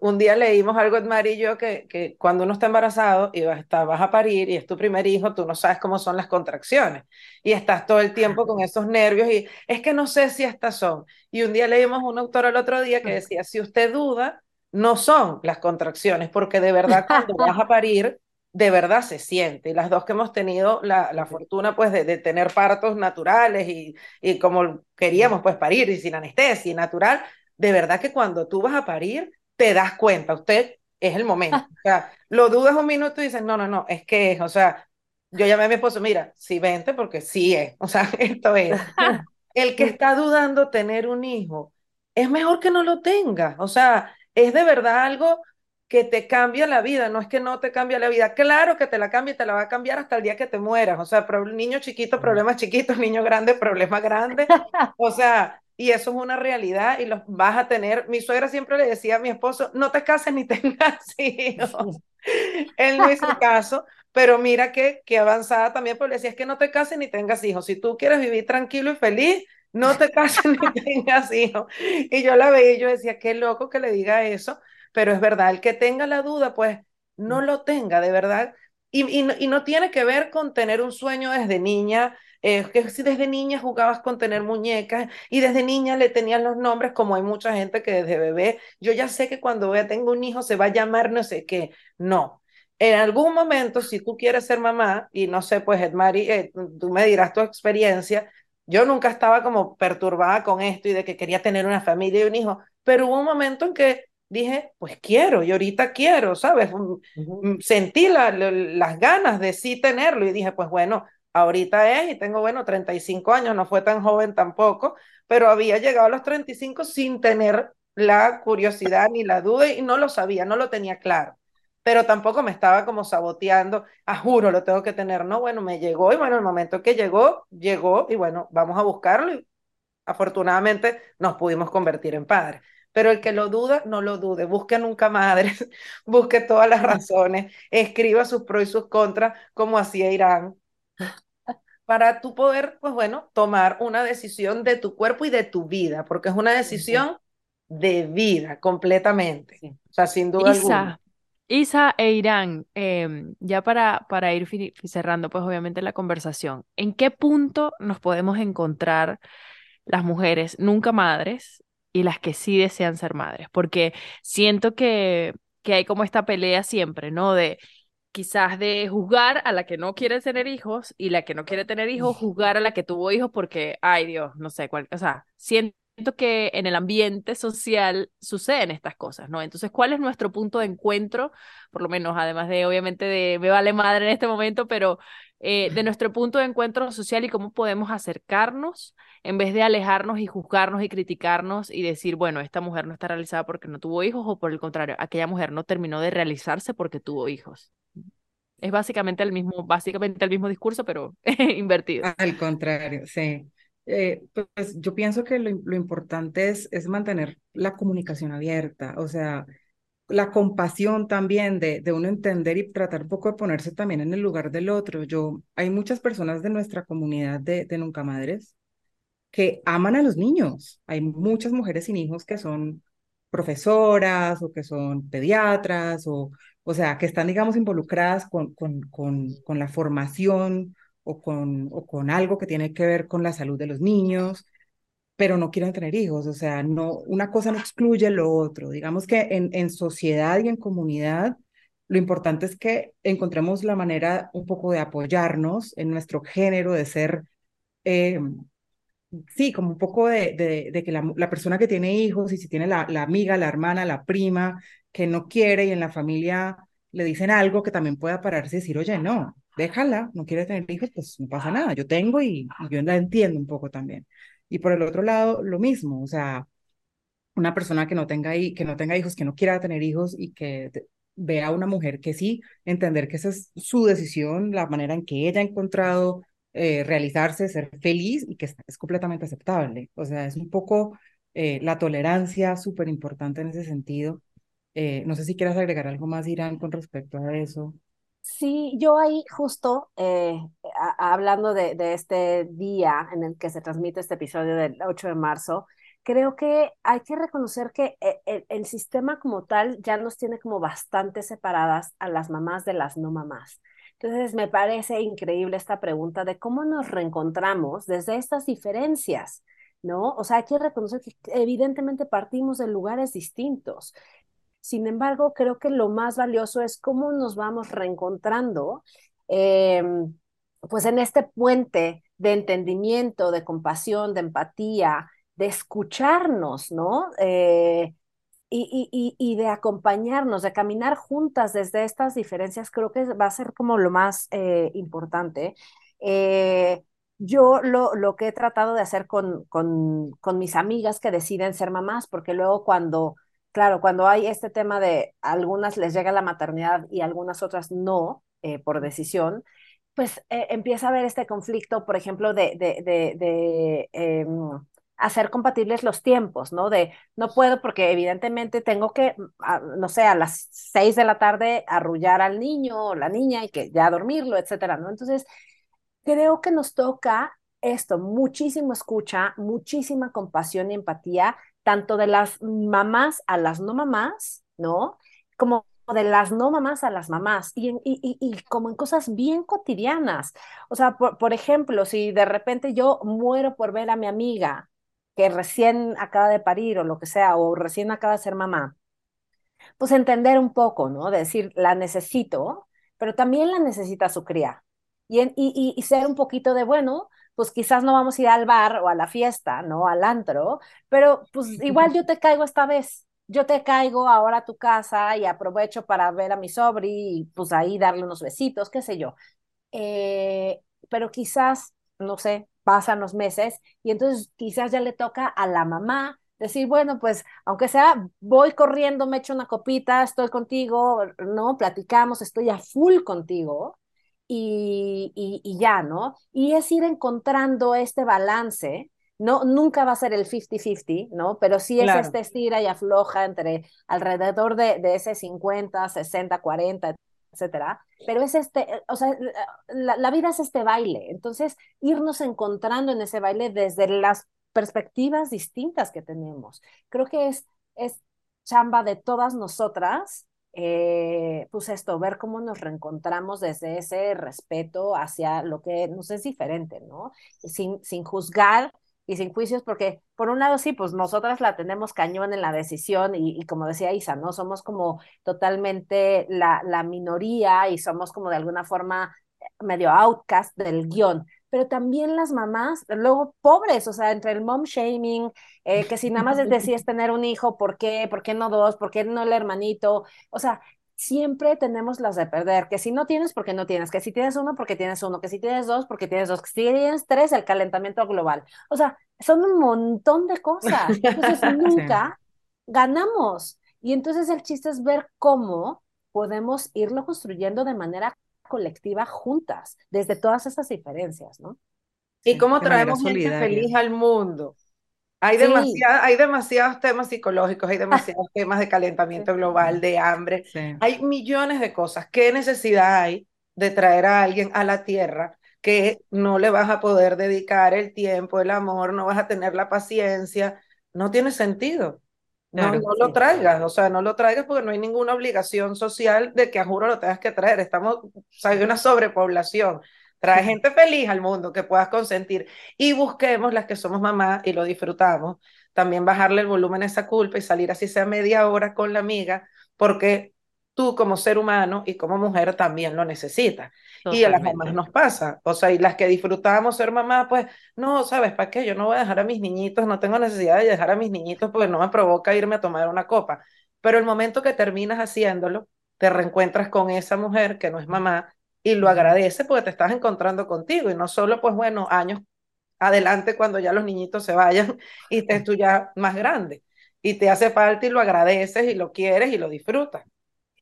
Un día leímos algo, Edmar y yo, que, que cuando uno está embarazado y vas, está- vas a parir y es tu primer hijo, tú no sabes cómo son las contracciones y estás todo el tiempo con esos nervios y es que no sé si estas son. Y un día leímos un autor el otro día que decía, si usted duda, no son las contracciones, porque de verdad cuando vas a parir, de verdad se siente. Y las dos que hemos tenido la, la fortuna pues de, de tener partos naturales y, y como queríamos pues parir y sin anestesia y natural, de verdad que cuando tú vas a parir, te das cuenta, usted es el momento. O sea, lo dudas un minuto y dices, no, no, no, es que es, o sea, yo llamé a mi esposo, mira, sí, vente porque sí es, o sea, esto es. El que está dudando tener un hijo, es mejor que no lo tenga, o sea, es de verdad algo que te cambia la vida, no es que no te cambia la vida, claro que te la cambia y te la va a cambiar hasta el día que te mueras, o sea, niño chiquito, problemas chiquitos, niño grande, problemas grandes, o sea, y eso es una realidad y los vas a tener. Mi suegra siempre le decía a mi esposo, no te cases ni tengas hijos. Él no hizo caso, pero mira que, que avanzada también, porque le decía, es que no te cases ni tengas hijos. Si tú quieres vivir tranquilo y feliz, no te cases ni tengas hijos. Y yo la veía y yo decía, qué loco que le diga eso, pero es verdad, el que tenga la duda, pues no lo tenga, de verdad. Y, y, no, y no tiene que ver con tener un sueño desde niña, eh, que si desde niña jugabas con tener muñecas y desde niña le tenían los nombres, como hay mucha gente que desde bebé, yo ya sé que cuando vea tengo un hijo se va a llamar no sé qué. No, en algún momento, si tú quieres ser mamá, y no sé, pues Edmari, eh, tú me dirás tu experiencia, yo nunca estaba como perturbada con esto y de que quería tener una familia y un hijo, pero hubo un momento en que dije, pues quiero, y ahorita quiero, ¿sabes? Mm, sentí la, las ganas de sí tenerlo y dije, pues bueno, ahorita es y tengo, bueno, 35 años, no fue tan joven tampoco, pero había llegado a los 35 sin tener la curiosidad ni la duda y no lo sabía, no lo tenía claro. Pero tampoco me estaba como saboteando, ah, juro, lo tengo que tener. No, bueno, me llegó y bueno, el momento que llegó, llegó y bueno, vamos a buscarlo y afortunadamente nos pudimos convertir en padres. Pero el que lo duda, no lo dude. Busque nunca madres, busque todas las razones, escriba sus pros y sus contras, como hacía Irán, para tú poder, pues bueno, tomar una decisión de tu cuerpo y de tu vida, porque es una decisión de vida completamente. O sea, sin duda Isa, alguna. Isa e Irán, em, ya para, para ir cerrando, pues obviamente la conversación, ¿en qué punto nos podemos encontrar las mujeres nunca madres y las que sí desean ser madres? Porque siento que, que hay como esta pelea siempre, ¿no? De quizás de juzgar a la que no quiere tener hijos y la que no quiere tener hijos, juzgar a la que tuvo hijos porque, ay Dios, no sé, cuál, o sea, siento que en el ambiente social suceden estas cosas, ¿no? Entonces, ¿cuál es nuestro punto de encuentro? Por lo menos, además de, obviamente, de me vale madre en este momento, pero eh, de nuestro punto de encuentro social y cómo podemos acercarnos en vez de alejarnos y juzgarnos y criticarnos y decir, bueno, esta mujer no está realizada porque no tuvo hijos o por el contrario, aquella mujer no terminó de realizarse porque tuvo hijos. Es básicamente el mismo, básicamente el mismo discurso, pero invertido. Al contrario, sí. Eh, pues yo pienso que lo, lo importante es, es mantener la comunicación abierta, o sea, la compasión también de, de uno entender y tratar un poco de ponerse también en el lugar del otro. Yo, hay muchas personas de nuestra comunidad de, de Nunca Madres que aman a los niños. Hay muchas mujeres sin hijos que son profesoras o que son pediatras o, o sea, que están, digamos, involucradas con, con, con, con la formación o con, o con algo que tiene que ver con la salud de los niños pero no quieren tener hijos, o sea, no, una cosa no excluye lo otro. Digamos que en, en sociedad y en comunidad, lo importante es que encontremos la manera un poco de apoyarnos en nuestro género, de ser, eh, sí, como un poco de, de, de que la, la, persona que tiene hijos y si tiene la, la amiga, la hermana, la prima que no quiere y en la familia le dicen algo que también pueda pararse y decir, oye, no, déjala, no quiere tener hijos, pues no pasa nada, yo tengo y yo la entiendo un poco también. Y por el otro lado, lo mismo, o sea, una persona que no tenga, que no tenga hijos, que no quiera tener hijos y que vea a una mujer que sí, entender que esa es su decisión, la manera en que ella ha encontrado eh, realizarse, ser feliz y que es, completamente aceptable. O sea, es un poco eh, la tolerancia súper importante en ese sentido. Eh, no sé si quieras agregar algo más, Irán, con respecto a eso. Sí, yo ahí justo eh, hablando de, este día en el que se transmite este episodio del 8 de marzo, creo que hay que reconocer que el, e, el, sistema como tal ya nos tiene como bastante separadas a las mamás de las no mamás. Entonces me parece increíble esta pregunta de cómo nos reencontramos desde estas diferencias, ¿no? O sea, hay que reconocer que evidentemente partimos de lugares distintos. Sin embargo, creo que lo más valioso es cómo nos vamos reencontrando, eh, pues en este puente de entendimiento, de compasión, de empatía, de escucharnos, ¿no? Eh, y, y, y, de acompañarnos, de caminar juntas desde estas diferencias, creo que va a ser como lo más eh, importante. Eh, yo lo, lo, que he tratado de hacer con, con, con mis amigas que deciden ser mamás, porque luego cuando claro, cuando hay este tema de algunas les llega la maternidad y algunas otras no, eh, por decisión, pues eh, empieza a haber este conflicto, por ejemplo, de, de, de, de eh, hacer compatibles los tiempos, ¿no? De no puedo porque evidentemente tengo que, no sé, a las seis de la tarde arrullar al niño o la niña y que ya dormirlo, etcétera, ¿no? Entonces, creo que nos toca esto, muchísimo escucha, muchísima compasión y empatía tanto de las mamás a las no mamás, ¿no? Como de las no mamás a las mamás y, y, y, como en cosas bien cotidianas. O sea, por, por, ejemplo, si de repente yo muero por ver a mi amiga que recién acaba de parir o lo que sea, o recién acaba de ser mamá, pues entender un poco, ¿no? De decir, la necesito, pero también la necesita su cría. Y, en- y, ser un poquito de, bueno, pues quizás no vamos a ir al bar o a la fiesta, ¿no? Al antro, pero pues igual yo te caigo esta vez. Yo te caigo ahora a tu casa y aprovecho para ver a mi sobri y pues ahí darle unos besitos, qué sé yo. Eh, pero quizás, no sé, pasan los meses y entonces quizás ya le toca a la mamá decir, bueno, pues aunque sea, voy corriendo, me echo una copita, estoy contigo, ¿no? Platicamos, estoy a full contigo y, y, y ya, ¿no? Y es ir encontrando este balance. No, nunca va a ser el 50-50, ¿no? Pero sí es Claro. este estira y afloja entre alrededor de, de ese 50, 60, 40, etcétera. Pero es este, eh, o sea, la, la vida es este baile. Entonces, irnos encontrando en ese baile desde las perspectivas distintas que tenemos. Creo que es, es chamba de todas nosotras, eh, pues esto, ver cómo nos reencontramos desde ese respeto hacia lo que nos es diferente, ¿no? Sin, sin juzgar y sin juicios, porque por un lado sí, pues nosotras la tenemos cañón en la decisión y, y como decía Isa, ¿no? Somos como totalmente la, la minoría y somos como de alguna forma medio outcast del guion, pero también las mamás, luego pobres, o sea, entre el mom shaming, eh, que si nada más decides tener un hijo, ¿por qué? ¿Por qué no dos? ¿Por qué no el hermanito? O sea, siempre tenemos las de perder, que si no tienes, porque no tienes, que si tienes uno, porque tienes uno, que si tienes dos, porque tienes dos, que si tienes tres, el calentamiento global. O sea, son un montón de cosas. Entonces, nunca ganamos. Y entonces el chiste es ver cómo podemos irlo construyendo de manera colectiva juntas, desde todas esas diferencias, ¿no? ¿Y cómo de traemos gente feliz al mundo? Hay, Sí. demasiada- hay demasiados temas psicológicos, hay demasiados temas de calentamiento global, de hambre, Sí. hay millones de cosas. ¿Qué necesidad hay de traer a alguien a la tierra que no le vas a poder dedicar el tiempo, el amor, no vas a tener la paciencia? No tiene sentido. No, Claro, no lo sí. traigas, o sea, no lo traigas porque no hay ninguna obligación social de que a juro lo tengas que traer. Estamos, o sea, hay una sobrepoblación. Trae gente feliz al mundo que puedas consentir y busquemos las que somos mamás y lo disfrutamos. También bajarle el volumen a esa culpa y salir así sea media hora con la amiga, porque tú como ser humano y como mujer también lo necesitas. Y a las mamás Totalmente. nos pasa, o sea, y las que disfrutamos ser mamá, pues no, ¿sabes para qué? Yo no voy a dejar a mis niñitos, no tengo necesidad de dejar a mis niñitos porque no me provoca irme a tomar una copa. Pero el momento que terminas haciéndolo, te reencuentras con esa mujer que no es mamá y lo agradece porque te estás encontrando contigo y no solo, pues bueno, años adelante cuando ya los niñitos se vayan y estés tú ya más grande. Y te hace falta y lo agradeces y lo quieres y lo disfrutas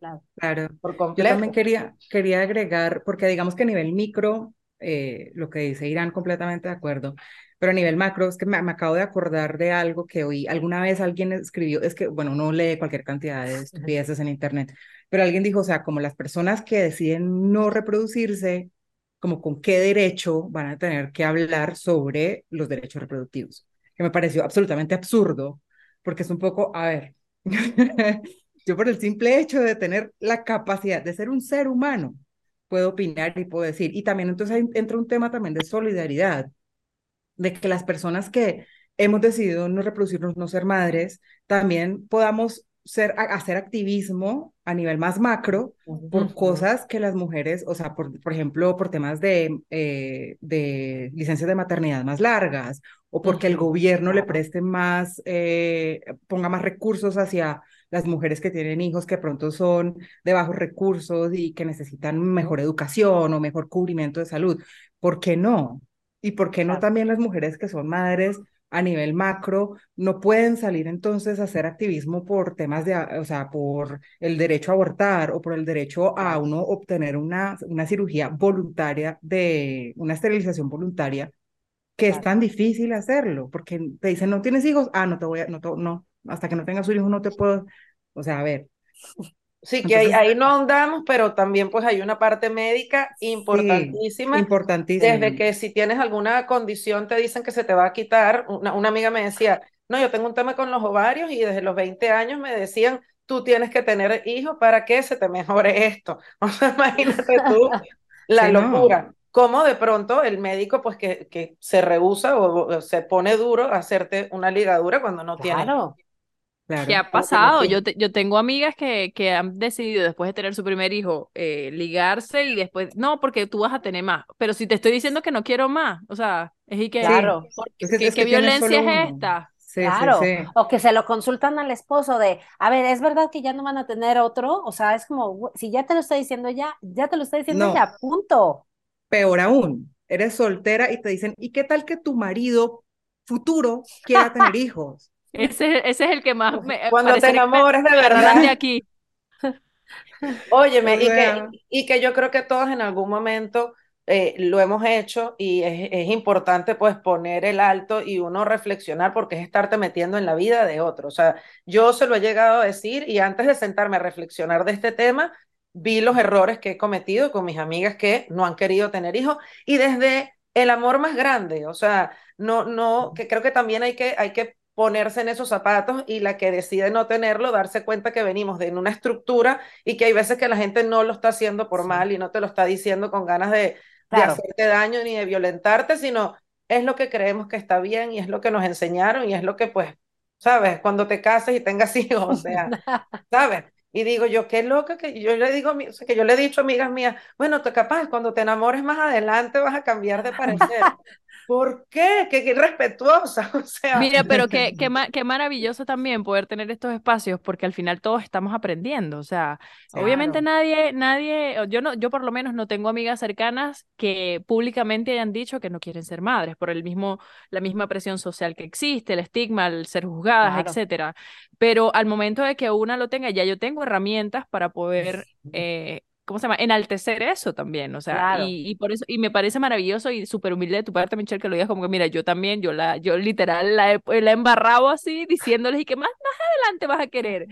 Claro. Claro. por Yo completo. también quería, quería agregar, porque digamos que a nivel micro, eh, lo que dice Irán, completamente de acuerdo, pero a nivel macro, es que me, me acabo de acordar de algo que oí, alguna vez alguien escribió, es que, bueno, uno lee cualquier cantidad de estupideces en internet, pero alguien dijo, o sea, como las personas que deciden no reproducirse, como con qué derecho van a tener que hablar sobre los derechos reproductivos, que me pareció absolutamente absurdo, porque es un poco, a ver, yo por el simple hecho de tener la capacidad de ser un ser humano, puedo opinar y puedo decir, y también entonces entra un tema también de solidaridad, de que las personas que hemos decidido no reproducirnos, no ser madres, también podamos ser, hacer activismo a nivel más macro por cosas que las mujeres, o sea, por, por ejemplo, por temas de, eh, de licencias de maternidad más largas, o porque el gobierno le preste más, eh, ponga más recursos hacia las mujeres que tienen hijos que pronto son de bajos recursos y que necesitan mejor educación o mejor cubrimiento de salud. ¿Por qué no? ¿Y por qué no también las mujeres que son madres a nivel macro no pueden salir entonces a hacer activismo por temas de, o sea, por el derecho a abortar o por el derecho a uno obtener una, una cirugía voluntaria de una esterilización voluntaria, que es tan difícil hacerlo, porque te dicen, no tienes hijos, ah, no te voy a, no, te- no, hasta que no tengas un hijo no te puedo, o sea, a ver, Sí, que ahí, entonces, ahí no ahondamos, pero también pues hay una parte médica sí, importantísima, desde que si tienes alguna condición te dicen que se te va a quitar. Una, una amiga me decía, no, yo tengo un tema con los ovarios y desde los 20 años me decían, tú tienes que tener hijos para que se te mejore esto. O sea, imagínate tú la Sí, no, locura. Cómo de pronto el médico pues que, que se rehúsa o, o se pone duro a hacerte una ligadura cuando no Claro. Claro. ¿Qué ha que pasado? Yo, te- yo tengo amigas que, que han decidido después de tener su primer hijo eh, ligarse y después, no, porque tú vas a tener más. Pero si te estoy diciendo que no quiero más, o sea, es y que, Claro. ¿por qué, es que violencia es esta? Sí, Claro, sí. o que se lo consultan al esposo de, a ver, ¿es verdad que ya no van a tener otro? O sea, es como, "Güey, si ya te lo está diciendo ya, ya te lo está diciendo No. ya, punto. Peor aún, eres soltera y te dicen, ¿y qué tal que tu marido futuro quiera tener hijos? Ese, ese es el que más me Cuando te enamores de verdad, aquí. óyeme, O y que, sea, y que yo creo que todos en algún momento eh, lo hemos hecho y es, es importante pues poner el alto y uno reflexionar porque es estarte metiendo en la vida de otro. O sea, yo se lo he llegado a decir y antes de sentarme a reflexionar de este tema, vi los errores que he cometido con mis amigas que no han querido tener hijos y desde el amor más grande, o sea, no, no, que creo que también hay que, hay que ponerse en esos zapatos y la que decide no tenerlo, darse cuenta que venimos de en una estructura y que hay veces que la gente no lo está haciendo por Sí. mal y no te lo está diciendo con ganas de, de Claro. hacerte daño ni de violentarte, sino es lo que creemos que está bien y es lo que nos enseñaron y es lo que pues, sabes, cuando te cases y tengas hijos, o sea, ¿sabes? Y digo yo, qué loca que yo le digo, o sea, que yo le he dicho a amigas mías, bueno, tú capaz, cuando te enamores más adelante vas a cambiar de parecer. ¿Por qué? Qué, qué irrespetuosa, o sea, Mira, pero qué, qué, qué maravilloso también poder tener estos espacios, porque al final todos estamos aprendiendo. O sea, obviamente nadie, nadie, yo no, yo por lo menos no tengo amigas cercanas que públicamente hayan dicho que no quieren ser madres por el mismo, la misma presión social que existe, el estigma, el ser juzgadas, Claro. etcétera. Pero al momento de que una lo tenga, ya yo tengo herramientas para poder eh, ¿cómo se llama? Enaltecer eso también, o sea, Claro. y, y por eso, y me parece maravilloso y súper humilde de tu parte, Michelle, que lo digas como que, mira, yo también, yo la, yo literal la he, la he embarrado así, diciéndoles y que más, más adelante vas a querer,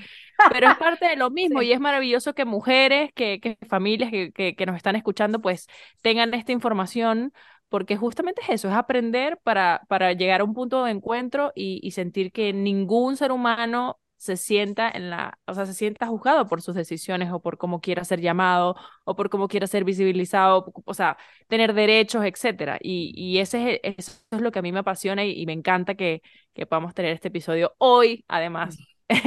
pero es parte de lo mismo y es maravilloso que mujeres, que, que familias que, que, que nos están escuchando, pues tengan esta información, porque justamente es eso, es aprender para, para llegar a un punto de encuentro y, y sentir que ningún ser humano se sienta en la, o sea, se sienta juzgado por sus decisiones o por cómo quiera ser llamado o por cómo quiera ser visibilizado, o sea, tener derechos, etcétera. Y, y ese es, eso es lo que a mí me apasiona y, y me encanta que, que podamos tener este episodio hoy, además,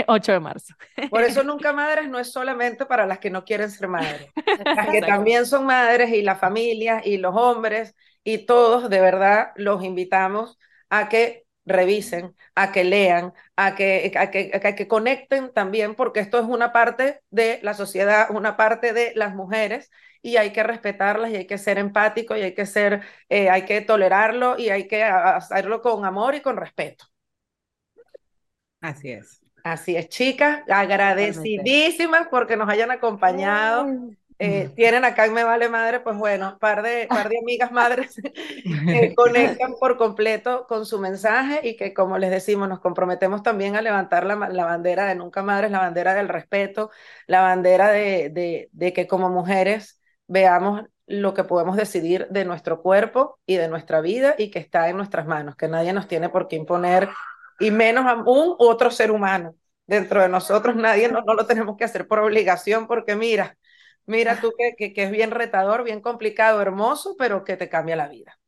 8 de marzo. por eso nunca madres no es solamente para las que no quieren ser madres, las que también son madres y las familias y los hombres y todos, de verdad, los invitamos a que revisen, a que lean, a que, a que, a que conecten también, porque esto es una parte de la sociedad, una parte de las mujeres, y hay que respetarlas y hay que ser empático y hay que ser, eh, hay que tolerarlo y hay que hacerlo con amor y con respeto. Así es. Así es, chicas, agradecidísimas porque nos hayan acompañado. Eh, tienen acá en Me Vale Madre, pues bueno, par de, par de amigas madres que conectan por completo con su mensaje y que, como les decimos, nos comprometemos también a levantar la, la bandera de Nunca Madres, la bandera del respeto, la bandera de, de, de que como mujeres veamos lo que podemos decidir de nuestro cuerpo y de nuestra vida y que está en nuestras manos, que nadie nos tiene por qué imponer, y menos a un otro ser humano. Dentro de nosotros, nadie no, no lo tenemos que hacer por obligación, porque mira, mira tú que, que, que es bien retador, bien complicado, hermoso, pero que te cambia la vida.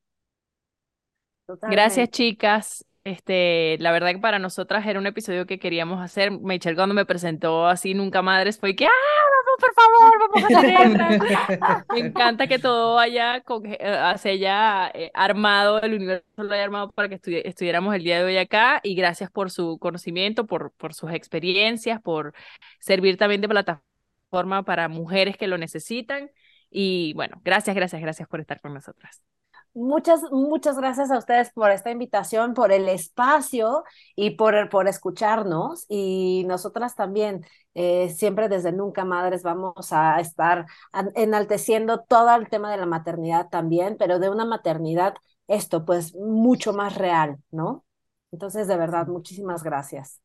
Gracias, chicas. Este, la verdad que para nosotras era un episodio que queríamos hacer. Michelle cuando me presentó así Nunca Madres fue que, ah, vamos, por favor, vamos a hacer esta". Me encanta que todo haya, con, eh, se haya eh, armado, el universo lo haya armado para que estudi- estuviéramos el día de hoy acá. Y gracias por su conocimiento, por, por sus experiencias, por servir también de plataforma para mujeres que lo necesitan. Y bueno, gracias, gracias, gracias por estar con nosotras. Muchas, muchas gracias a ustedes por esta invitación, por el espacio y por, por escucharnos. Y nosotras también, eh, siempre desde Nunca Madres, vamos a estar enalteciendo todo el tema de la maternidad también, pero de una maternidad, esto, pues mucho más real, ¿no? Entonces, de verdad, muchísimas gracias.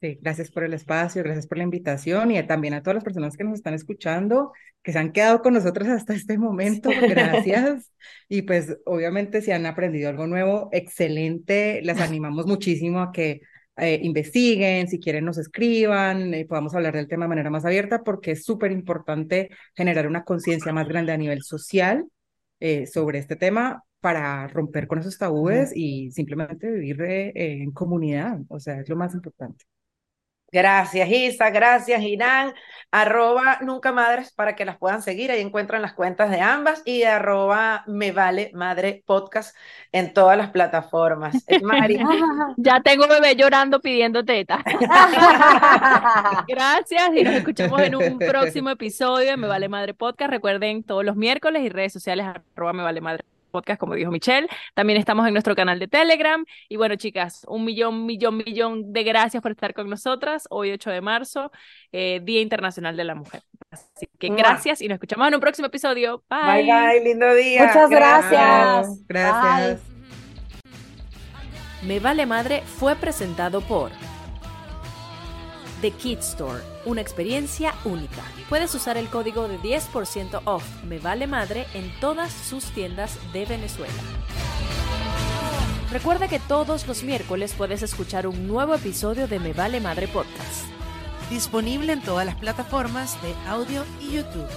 Sí, gracias por el espacio, gracias por la invitación y también a todas las personas que nos están escuchando, que se han quedado con nosotros hasta este momento, gracias. Y pues obviamente si han aprendido algo nuevo, excelente, les animamos muchísimo a que eh, investiguen, si quieren nos escriban, eh, podamos hablar del tema de manera más abierta porque es súper importante generar una conciencia más grande a nivel social eh, sobre este tema para romper con esos tabúes y simplemente vivir eh, en comunidad, o sea, es lo más importante. Gracias, Isa, gracias, Irán. Arroba Nunca Madres para que las puedan seguir. Ahí encuentran las cuentas de ambas y arroba Me Vale Madre Podcast en todas las plataformas. Mari, Ya tengo bebé llorando pidiendo teta. Gracias y nos escuchamos en un próximo episodio de Me Vale Madre Podcast. Recuerden todos los miércoles y redes sociales arroba Me Vale Madre Podcast, como dijo Michelle. También estamos en nuestro canal de Telegram. Y bueno, chicas, un millón, millón, millón de gracias por estar con nosotras. Hoy, 8 de marzo, eh, Día Internacional de la Mujer. Así que Mua. gracias y nos escuchamos en un próximo episodio. bye, bye, lindo día. Muchas gracias. Gracias. Me Vale Madre fue presentado por The Kid Store, una experiencia única. Puedes usar el código de 10% off Me Vale Madre en todas sus tiendas de Venezuela. Recuerda que todos los miércoles puedes escuchar un nuevo episodio de Me Vale Madre Podcast. disponible en todas las plataformas de audio y YouTube.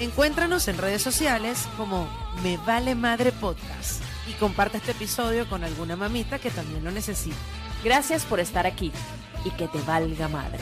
Encuéntranos en redes sociales como Me Vale Madre Podcast y comparte este episodio con alguna mamita que también lo necesite. Gracias por estar aquí y que te valga madre.